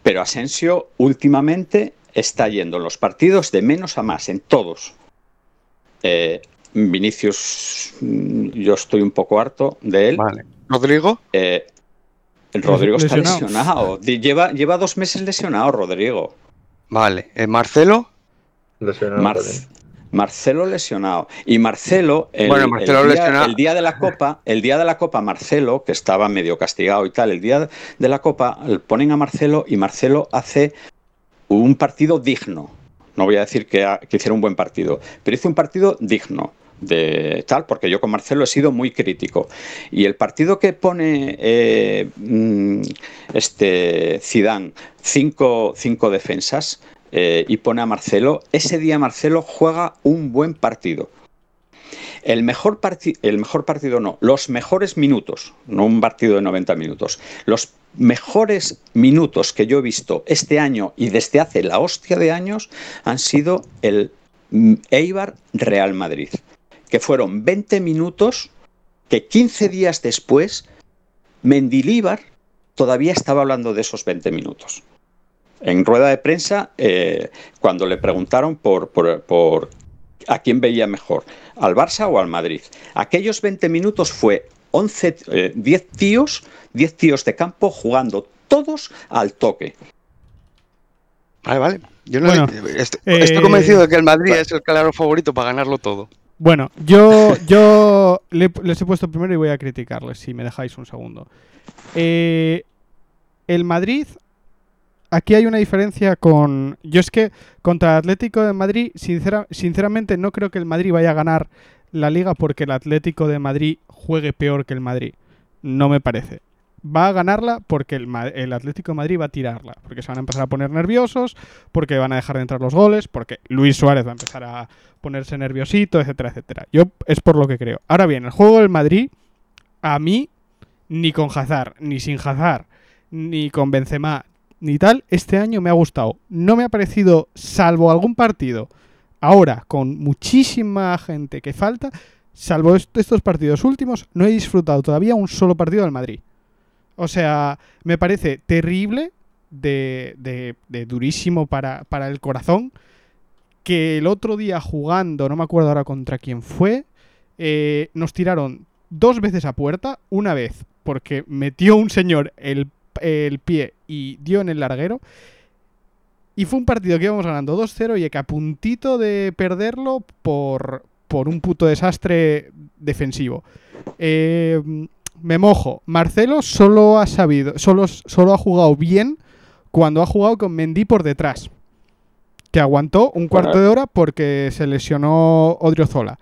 Pero Asensio últimamente está yendo en los partidos de menos a más, en todos. Eh, Vinicius, mm, yo estoy un poco harto de él. Vale. Rodrigo, Eh, el Rodrigo está Lesionado. Lleva, lleva dos meses lesionado, Rodrigo. vale. Eh, Marcelo, Lesionado Mar- también. Marcelo lesionado. Y Marcelo, el, Bueno, Marcelo el día, lesionado. el día de la Copa, el día de la Copa, Marcelo, que estaba medio castigado y tal, el día de la Copa ponen a Marcelo y Marcelo hace un partido digno. No voy a decir que, que hiciera un buen partido, pero hizo un partido digno de tal, porque yo con Marcelo he sido muy crítico. Y el partido que pone eh, mm, este Zidane, cinco, cinco defensas, eh, y pone a Marcelo, ese día Marcelo juega un buen partido. El mejor, el mejor partido no, los mejores minutos, no un partido de 90 minutos, los mejores minutos que yo he visto este año y desde hace la hostia de años han sido el mm, Eibar Real Madrid, que fueron 20 minutos que 15 días después Mendilíbar todavía estaba hablando de esos 20 minutos. En rueda de prensa, eh, cuando le preguntaron por, por- por a quién veía mejor, al Barça o al Madrid, aquellos 20 minutos fue 11, eh, 10 tíos, 10 tíos de campo jugando todos al toque. vale, vale. Yo no Bueno, estoy, eh, estoy convencido de que el Madrid es el claro favorito para ganarlo todo. Bueno, yo, yo le- les he puesto primero y voy a criticarles, si me dejáis un segundo. Eh, el Madrid aquí hay una diferencia con... Yo es que contra el Atlético de Madrid, sincera- sinceramente no creo que el Madrid vaya a ganar la liga porque el Atlético de Madrid juegue peor que el Madrid. No me parece. Va a ganarla porque el, el Atlético de Madrid va a tirarla. Porque se van a empezar a poner nerviosos, porque van a dejar de entrar los goles, porque Luis Suárez va a empezar a ponerse nerviosito, etcétera, etcétera. Yo es por lo que creo. Ahora bien, el juego del Madrid, a mí, ni con Hazard, ni sin Hazard, ni con Benzema, ni tal, este año me ha gustado. No me ha parecido, salvo algún partido, ahora con muchísima gente que falta, salvo est- estos partidos últimos, no he disfrutado todavía un solo partido del Madrid. O sea, me parece terrible, de, de- durísimo para, para el corazón, que el otro día jugando, no me acuerdo ahora contra quién fue, eh, nos tiraron dos veces a puerta, una vez porque metió un señor el, el pie y dio en el larguero. Y fue un partido que íbamos ganando 2-0 y que a puntito de perderlo por, por un puto desastre defensivo. Eh, me mojo. Marcelo solo ha sabido, solo, solo ha jugado bien cuando ha jugado con Mendy por detrás. Que aguantó un cuarto de hora porque se lesionó Odriozola.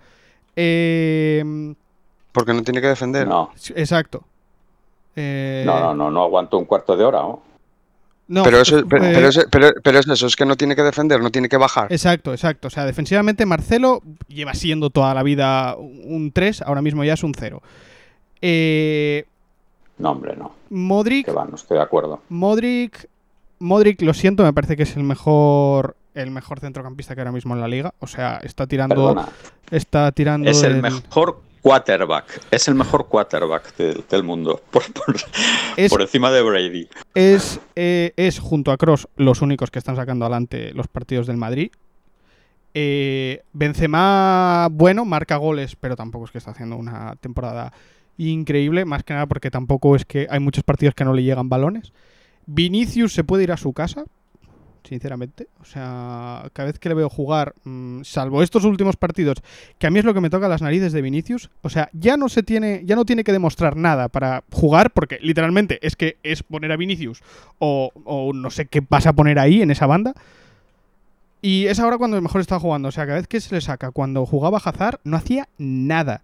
Eh, Porque no tiene que defender. No, exacto. Eh, no, no, no, no aguanto un cuarto de hora. ¿no? no, pero, eso, eh, pero, pero eso- pero- pero es eso, es que no tiene que defender, no tiene que bajar. Exacto, exacto. O sea, defensivamente Marcelo lleva siendo toda la vida un 3, ahora mismo ya es un 0. Eh, No, hombre, no. Modric, Que va, no estoy de acuerdo. Modric, Modric, lo siento, me parece que es el mejor el mejor centrocampista que ahora mismo en la liga. O sea, está tirando, Perdona. está tirando Es el el- mejor quarterback. Es el mejor quarterback del, del mundo. Por, por- es, por encima de Brady. es, eh, es junto a Cross los únicos que están sacando adelante los partidos del Madrid. Eh, Benzema, bueno, marca goles, pero tampoco es que está haciendo una temporada increíble, más que nada porque tampoco es que hay muchos partidos que no le llegan balones. Vinicius se puede ir a su casa, sinceramente. O sea, cada vez que le veo jugar, mm, salvo estos últimos partidos, que a mí es lo que me toca las narices de Vinicius, o sea, ya no se tiene, ya no tiene que demostrar nada para jugar, porque literalmente es que es poner a Vinicius o, o no sé qué vas a poner ahí en esa banda. Y es ahora cuando mejor está jugando. O sea, cada vez que se le saca, cuando jugaba Hazard, no hacía nada.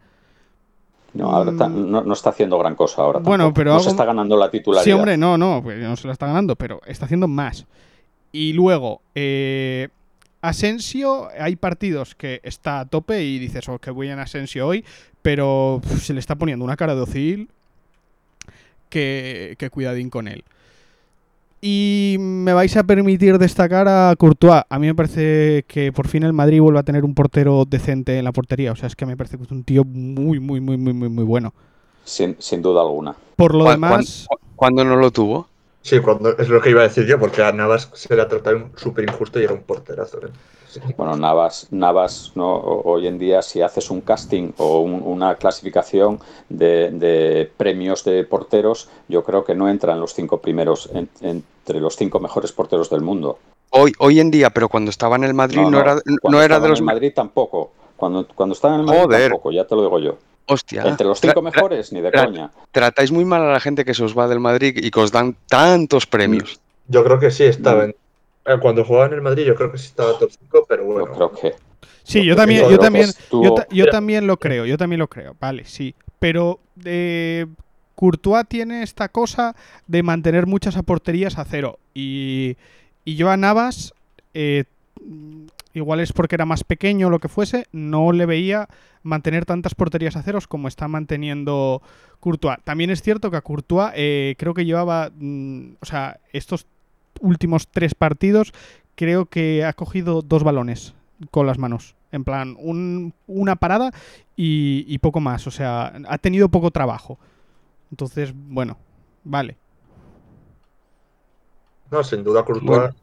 No, ahora ta- Mm. no, no está haciendo gran cosa ahora. Bueno, tampoco. pero no se está ganando la titularidad. Sí, hombre, no, no, pues no se la está ganando, pero está haciendo más. Y luego, eh, Asensio, hay partidos que está a tope y dices, oh, que voy en Asensio hoy, pero se le está poniendo una cara de Ozil que, que cuidadín con él. Y me vais a permitir destacar a Courtois. A mí me parece que por fin el Madrid vuelve a tener un portero decente en la portería. O sea, es que me parece que es un tío muy, muy, muy, muy, muy, muy bueno. Sin, sin duda alguna. Por lo ¿Cuán- demás, cuán- ¿Cuándo no lo tuvo? Sí, cuando, es lo que iba a decir yo, porque a Navas se le ha tratado súper injusto y era un porterazo. ¿eh? Bueno, Navas, Navas ¿no? Hoy en día si haces un casting o un- una clasificación de, de premios de porteros, yo creo que no entra en los cinco primeros, en- entre los cinco mejores porteros del mundo. Hoy, hoy en día, pero cuando estaba en el Madrid no, era, no era de los en el Madrid tampoco. Cuando, cuando estaba en el Madrid Joder. tampoco, ya te lo digo yo. Hostia. Entre los cinco mejores, ni de tra- coña. Tratáis muy mal a la gente que se os va del Madrid y que os dan tantos premios. Yo creo que sí estaba en. Eh, Cuando jugaba en el Madrid, yo creo que sí estaba top 5, pero bueno. Yo creo que. Sí, yo también, yo también, estuvo- yo, ta- yo Mira. también lo creo, yo también lo creo, vale, sí. Pero eh, Courtois tiene esta cosa de mantener muchas aporterías a cero. Y, y yo a Navas, eh, igual es porque era más pequeño o lo que fuese, no le veía mantener tantas porterías a ceros como está manteniendo Courtois. También es cierto que a Courtois eh, creo que llevaba, mm, o sea, estos últimos tres partidos, creo que ha cogido dos balones con las manos. En plan, un- una parada y, y poco más. O sea, ha tenido poco trabajo. Entonces, bueno, vale. No, sin duda Courtois Bueno.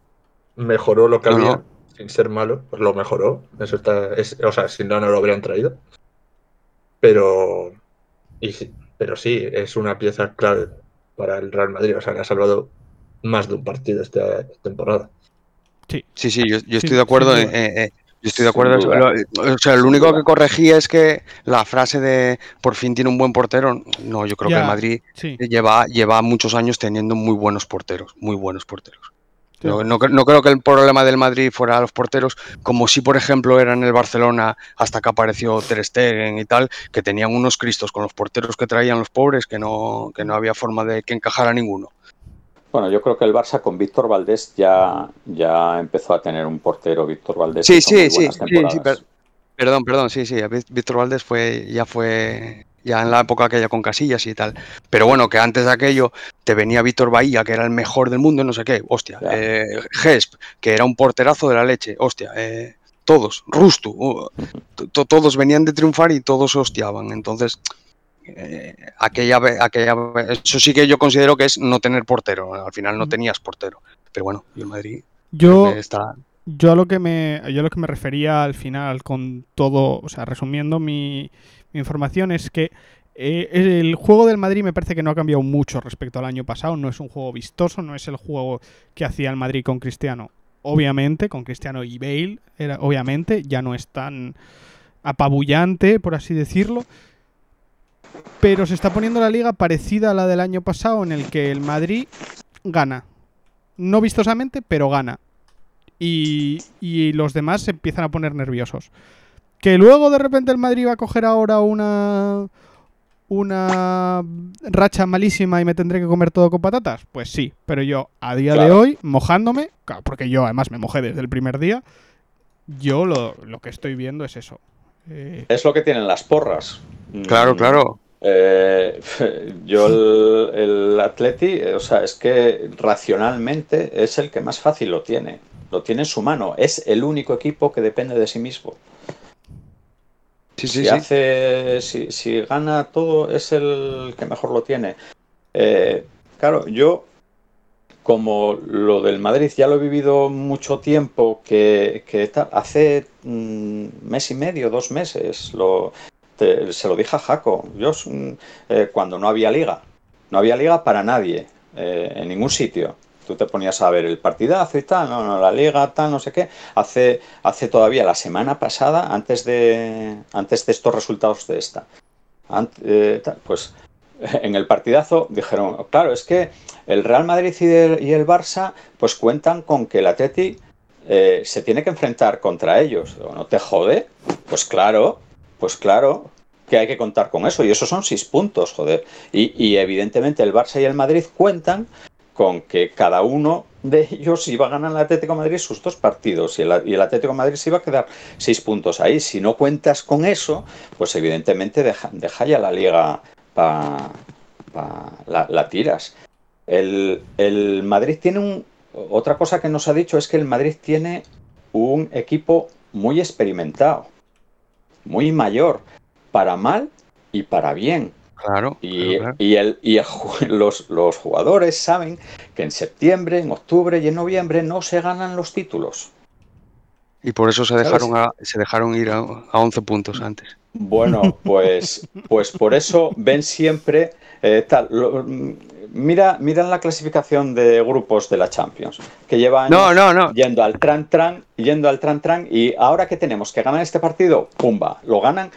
mejoró lo que No, había, no. sin ser malo, pues lo mejoró. Eso está, es- o sea, si no, no lo habrían traído. Pero, y pero sí, es una pieza clave para el Real Madrid. O sea, le ha salvado más de un partido esta temporada. Sí, sí, yo, yo Sin- estoy de acuerdo. eh, eh, yo estoy de acuerdo. Lo- o sea, lo único que corregía es que la frase de por fin tiene un buen portero. No, yo creo Ya. que el Madrid Sí, lleva, lleva muchos años teniendo muy buenos porteros, muy buenos porteros. Sí. No, no no creo que el problema del Madrid fuera los porteros, como si, por ejemplo, era en el Barcelona hasta que apareció Ter Stegen y tal, que tenían unos cristos con los porteros que traían los pobres, que no, que no había forma de que encajara ninguno. Bueno, yo creo que el Barça con Víctor Valdés ya, ya empezó a tener un portero, Víctor Valdés. Sí, sí, sí, per- perdón, perdón, sí, sí, Ví- Víctor Valdés fue, ya fue, ya en la época aquella con Casillas y tal. Pero bueno, que antes de aquello te venía Víctor Bahía, que era el mejor del mundo, no sé qué, hostia. Eh, Gesp, que era un porterazo de la leche, hostia. eh, todos, Rustu, uh, to- todos venían de triunfar y todos se hostiaban. Entonces, eh, aquella, aquella, eso sí que yo considero que es no tener portero. Al final no tenías portero. Pero bueno, y el Madrid Yo, está. Yo a lo que me, yo a lo que me refería al final con todo, o sea, resumiendo mi, mi información es que eh, el juego del Madrid me parece que no ha cambiado mucho respecto al año pasado. No es un juego vistoso, no es el juego que hacía el Madrid con Cristiano. Obviamente, con Cristiano y Bale, era, obviamente, ya no es tan apabullante, por así decirlo. Pero se está poniendo la liga parecida a la del año pasado, en el que el Madrid gana. No vistosamente, pero gana y, y los demás se empiezan a poner nerviosos. Que luego de repente el Madrid va a coger ahora una una racha malísima y me tendré que comer todo con patatas, pues sí, pero yo a día de hoy, mojándome, claro, porque yo además me mojé desde el primer día, yo lo, lo que estoy viendo es eso. Eh, Es lo que tienen las porras. Claro, Mm, claro. eh, yo el, el Atleti, eh, o sea, es que racionalmente es el que más fácil lo tiene. Lo tiene en su mano. Es el único equipo que depende de sí mismo. Sí, si sí, sí. hace, si, si gana todo, es el que mejor lo tiene. Eh, claro, yo, como lo del Madrid ya lo he vivido mucho tiempo, que, hace mm, mes y medio, dos meses, lo, te- se lo dije a Jaco. Yo, eh, cuando no había liga, no había liga para nadie, eh, en ningún sitio. Tú te ponías a ver el partidazo y tal, no, no, la liga, tal, no sé qué. Hace, hace todavía la semana pasada, antes de, antes de estos resultados de esta, eh, pues en el partidazo dijeron, claro, es que el Real Madrid y el, Barça pues cuentan con que el Atleti se tiene que enfrentar contra ellos. ¿No te jode? Pues claro, pues claro que hay que contar con eso. Y eso son seis puntos, joder. Y, evidentemente el Barça y el Madrid cuentan con que cada uno de ellos iba a ganar el Atlético Madrid sus dos partidos y el, Atlético Madrid se iba a quedar seis puntos ahí. Si no cuentas con eso, pues evidentemente deja, ya la liga para la, la tiras. El, el Madrid tiene un... Otra cosa que nos ha dicho es que el Madrid tiene un equipo muy experimentado, muy mayor, para mal y para bien. Claro. Y, claro, y el, y el los, los jugadores saben que en septiembre, en octubre y en noviembre no se ganan los títulos. Y por eso se dejaron, a- se dejaron ir a, a 11 puntos antes. Bueno, pues, pues por eso ven siempre eh, tal. lo- mira, mira la clasificación de grupos de la Champions, que lleva años No, no, no. yendo al tran tran, yendo al tran tran, y ahora que tenemos que ganar este partido, pumba, lo ganan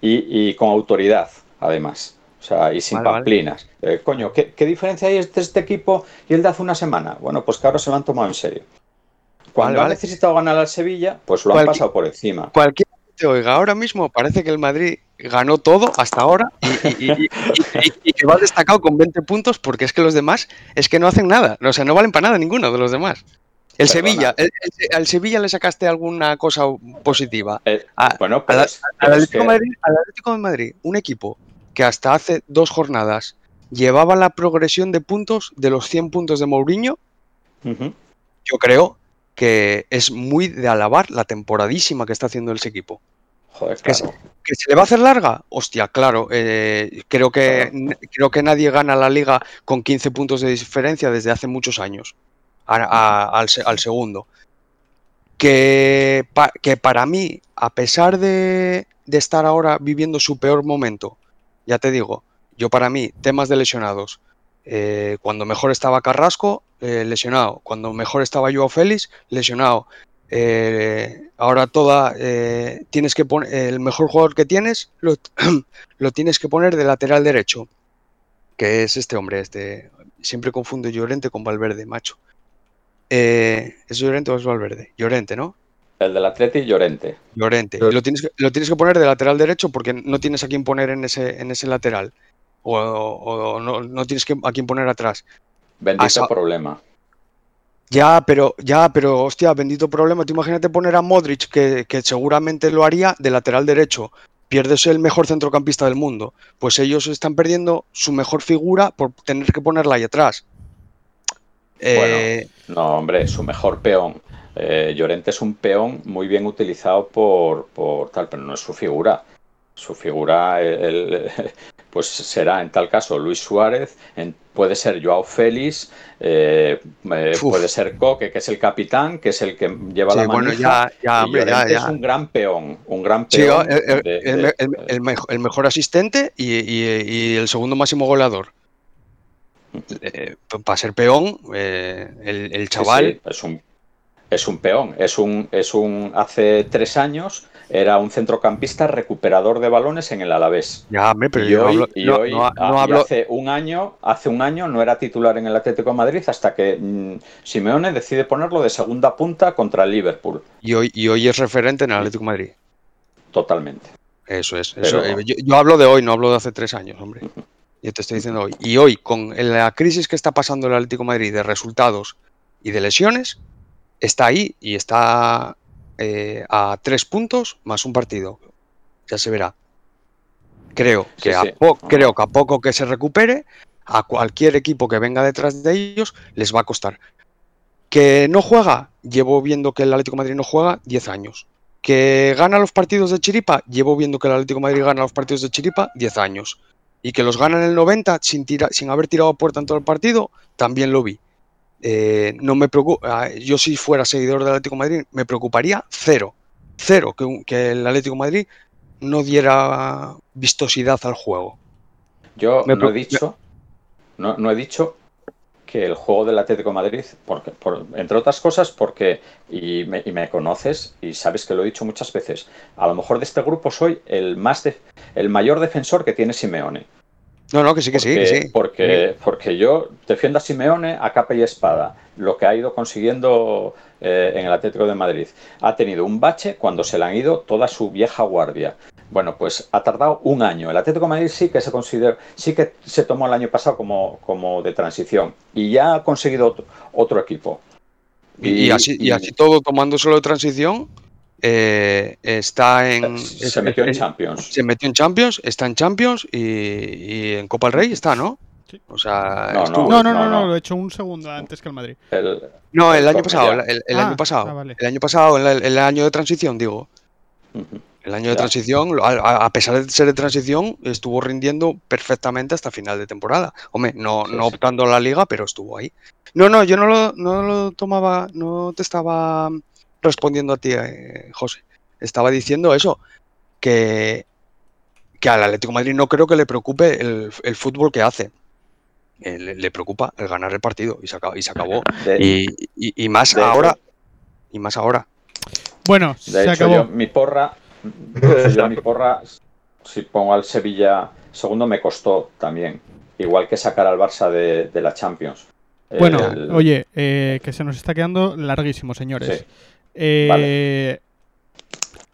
y, y con autoridad, además. O sea, y sin Vale, vale. pamplinas. Eh, coño, ¿qué, qué diferencia hay entre este equipo y el de hace una semana? Bueno, pues que ahora se lo han tomado en serio. Cuando Vale, han necesitado ganar al Sevilla, pues lo han pasado por encima. Cualquiera que te oiga ahora mismo parece que el Madrid ganó todo hasta ahora y, y- que va destacado con 20 puntos porque es que los demás es que no hacen nada. O sea, no valen para nada ninguno de los demás. El Perdona. Sevilla, el- el- al Sevilla le sacaste alguna cosa positiva. Eh, A- bueno, pero al- es- Al pero es Atlético, que- de Madrid, al Atlético de Madrid, un equipo que hasta hace dos jornadas llevaba la progresión de puntos de los 100 puntos de Mourinho, yo creo que es muy de alabar la temporadísima que está haciendo ese equipo. Joder, Que claro. ¿Que se le va a hacer larga? Hostia, claro. eh, creo, que, Claro. creo que nadie gana la liga con 15 puntos de diferencia desde hace muchos años. a- a- al, se- al segundo. Que, pa- que para mí, a pesar de, de estar ahora viviendo su peor momento, ya te digo, yo para mí, temas de lesionados. Eh, cuando mejor estaba Carrasco, eh, lesionado. Cuando mejor estaba Joao Félix, lesionado. Eh, ahora toda eh, tienes que poner el mejor jugador que tienes lo, lo tienes que poner de lateral derecho que es este hombre este siempre confundo Llorente con Valverde macho Eh, ¿Es Llorente o es Valverde? Llorente, ¿no? El del Atleti Llorente. Llorente. Lo tienes, que, lo tienes que poner de lateral derecho porque no tienes a quién poner en ese, en ese lateral. O, o no, no tienes que, a quién poner atrás. Bendito Asa- problema. Ya, pero, ya, pero, hostia, bendito problema. Tú imagínate poner a Modric, que, que seguramente lo haría de lateral derecho. Pierdes el mejor centrocampista del mundo. Pues ellos están perdiendo su mejor figura por tener que ponerla ahí atrás. Eh, No, hombre, su mejor peón. Eh, Llorente es un peón muy bien utilizado por, por tal, pero no es su figura. Su figura el- pues será en tal caso Luis Suárez, en- puede ser Joao Félix, eh, eh, puede ser Coque, que es el capitán, que es el que lleva sí, la bueno, manija. ya, ya, hombre, ya, es un gran peón, un gran peón. el, el- de- el- de- el- el mejo- el mejor asistente y, y- y el segundo máximo goleador. para ser peón, eh, el, chaval. sí, es un es un peón, es un es un hace tres años era un centrocampista recuperador de balones en el Alavés. Ya, hombre, pero y yo hoy, hablo- y no- hoy- no- ah, y hablo- hace un año, hace un año no era titular en el Atlético de Madrid hasta que mm, Simeone decide ponerlo de segunda punta contra el Liverpool. y hoy, y hoy es referente en el Atlético de Madrid. Totalmente. Eso es. Eso, eh, yo, yo hablo de hoy, no hablo de hace tres años, hombre. Yo te estoy diciendo hoy. Y hoy, con la crisis que está pasando el Atlético de Madrid de resultados y de lesiones, está ahí y está eh, a tres puntos más un partido. Ya se verá. Creo que, Sí, a sí. po- creo que a poco que se recupere, a cualquier equipo que venga detrás de ellos les va a costar. Que no juega, llevo viendo que el Atlético de Madrid no juega 10 años. Que gana los partidos de Chiripa, llevo viendo que el Atlético de Madrid gana los partidos de Chiripa 10 años. Y que los gana en el 90 sin, tira- sin haber tirado a puerta en todo el partido, también lo vi. Eh, no me preocupa, yo si fuera seguidor del Atlético de Madrid, me preocuparía cero. Cero, que, el Atlético de Madrid no diera vistosidad al juego. Yo Me no he dicho, no, no he dicho que el juego del Atlético de Madrid, porque, por- entre otras cosas, porque, y me, y me conoces y sabes que lo he dicho muchas veces, a lo mejor de este grupo soy el más de- el mayor defensor que tiene Simeone. No, no, que sí, que sí, que sí. porque, porque yo defiendo a Simeone a capa y espada, lo que ha ido consiguiendo eh, en el Atlético de Madrid. Ha tenido un bache cuando se le han ido toda su vieja guardia. Bueno, pues ha tardado un año. El Atlético de Madrid sí que se considera, sí que se tomó el año pasado como, como de transición y ya ha conseguido otro, otro equipo. Y, y así, y así todo, tomando solo de transición, eh, está en. se metió en Champions. se metió en Champions, está en Champions y, y en Copa del Rey está, ¿no? Sí. O sea, No, estuvo- No, no, no, no, lo he hecho un segundo antes que el Madrid. El- No, el el año pasado, el, Cornellá. el- Ah, año pasado. ah, vale. El año pasado, el, el año de transición, digo. El año de Ya. transición, a, a- a pesar de ser de transición, estuvo rindiendo perfectamente hasta final de temporada. Hombre, no, Sí, no sí. optando a la liga, pero estuvo ahí. No, no, yo no lo, no lo tomaba, no te estaba respondiendo a ti, eh, José. Estaba diciendo eso, que, que al Atlético de Madrid no creo que le preocupe el, el fútbol que hace. Eh, le, le preocupa el ganar el partido y se acabó. Y, se acabó. De- y, y- y más hecho- ahora. Y más ahora. Bueno, De se hecho, acabó. yo mi porra, yo mi porra, si pongo al Sevilla segundo, me costó también. Igual que sacar al Barça de, de la Champions. Bueno, El- oye, eh, que se nos está quedando larguísimo, señores. Sí. Eh,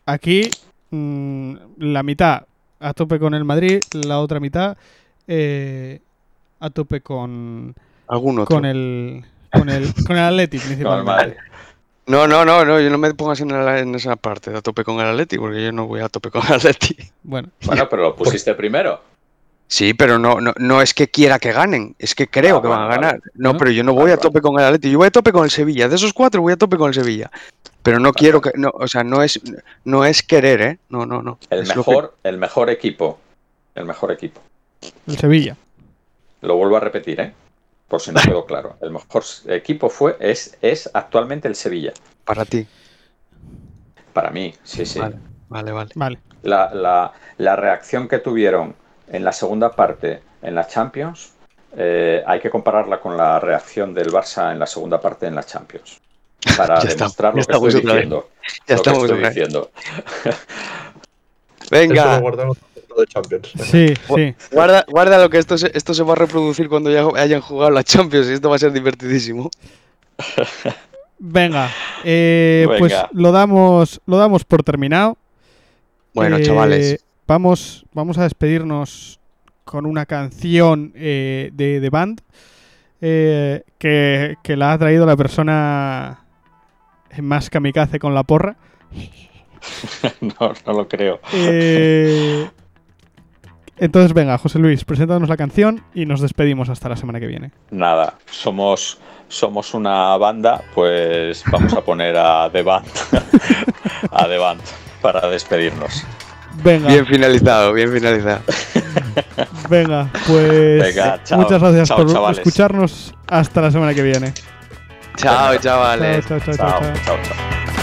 Aquí, mm, la mitad a tope con el Madrid, la otra mitad eh, a tope con, Algún otro. con el con el con el el principalmente. No, no, no, no, yo no me pongas en, la- en esa parte a tope con el Atleti, porque yo no voy a tope con el Atleti. Bueno, Bueno, pero lo pusiste primero. Sí, pero no, no, no es que quiera que ganen, es que creo Ah, que van a ganar. vale. No, pero yo no voy a tope con el Atleti, yo voy a tope con el Sevilla. De esos cuatro voy a tope con el Sevilla. Pero no quiero que, no, o sea, no es, no es querer, ¿eh? No, no, no. El Es lo que- mejor, el mejor equipo. El mejor equipo. el Sevilla. Lo vuelvo a repetir, ¿eh? Por si no quedó claro. El mejor equipo fue, es, es actualmente el Sevilla. para ti. Para mí, sí, sí. Vale, vale, vale. Vale. La, la- la reacción que tuvieron en la segunda parte en la Champions, eh, hay que compararla con la reacción del Barça en la segunda parte en la Champions. Para Ya está, demostrar ya lo que diciendo. Ya lo que estamos estoy diciendo. Venga, de Champions. Sí, sí. guarda, guarda lo que esto se, esto se va a reproducir cuando ya hayan jugado la Champions y esto va a ser divertidísimo. Venga, eh, pues lo damos, lo damos por terminado. Bueno, Eh, chavales. Vamos, vamos a despedirnos con una canción eh, de, de Band eh, que, que la ha traído la persona más kamikaze con la porra. No, no lo creo. Eh, entonces, venga, José Luis, preséntanos la canción y nos despedimos hasta la semana que viene. Nada, somos, somos una banda, pues vamos a poner a The Band, a The Band para despedirnos. Venga, Bien finalizado, bien finalizado. venga, pues Venga, chao. muchas gracias Chao, por chavales. escucharnos. Hasta la semana que viene. Chao, chavales. Chao, chao, chao, Chao, chao,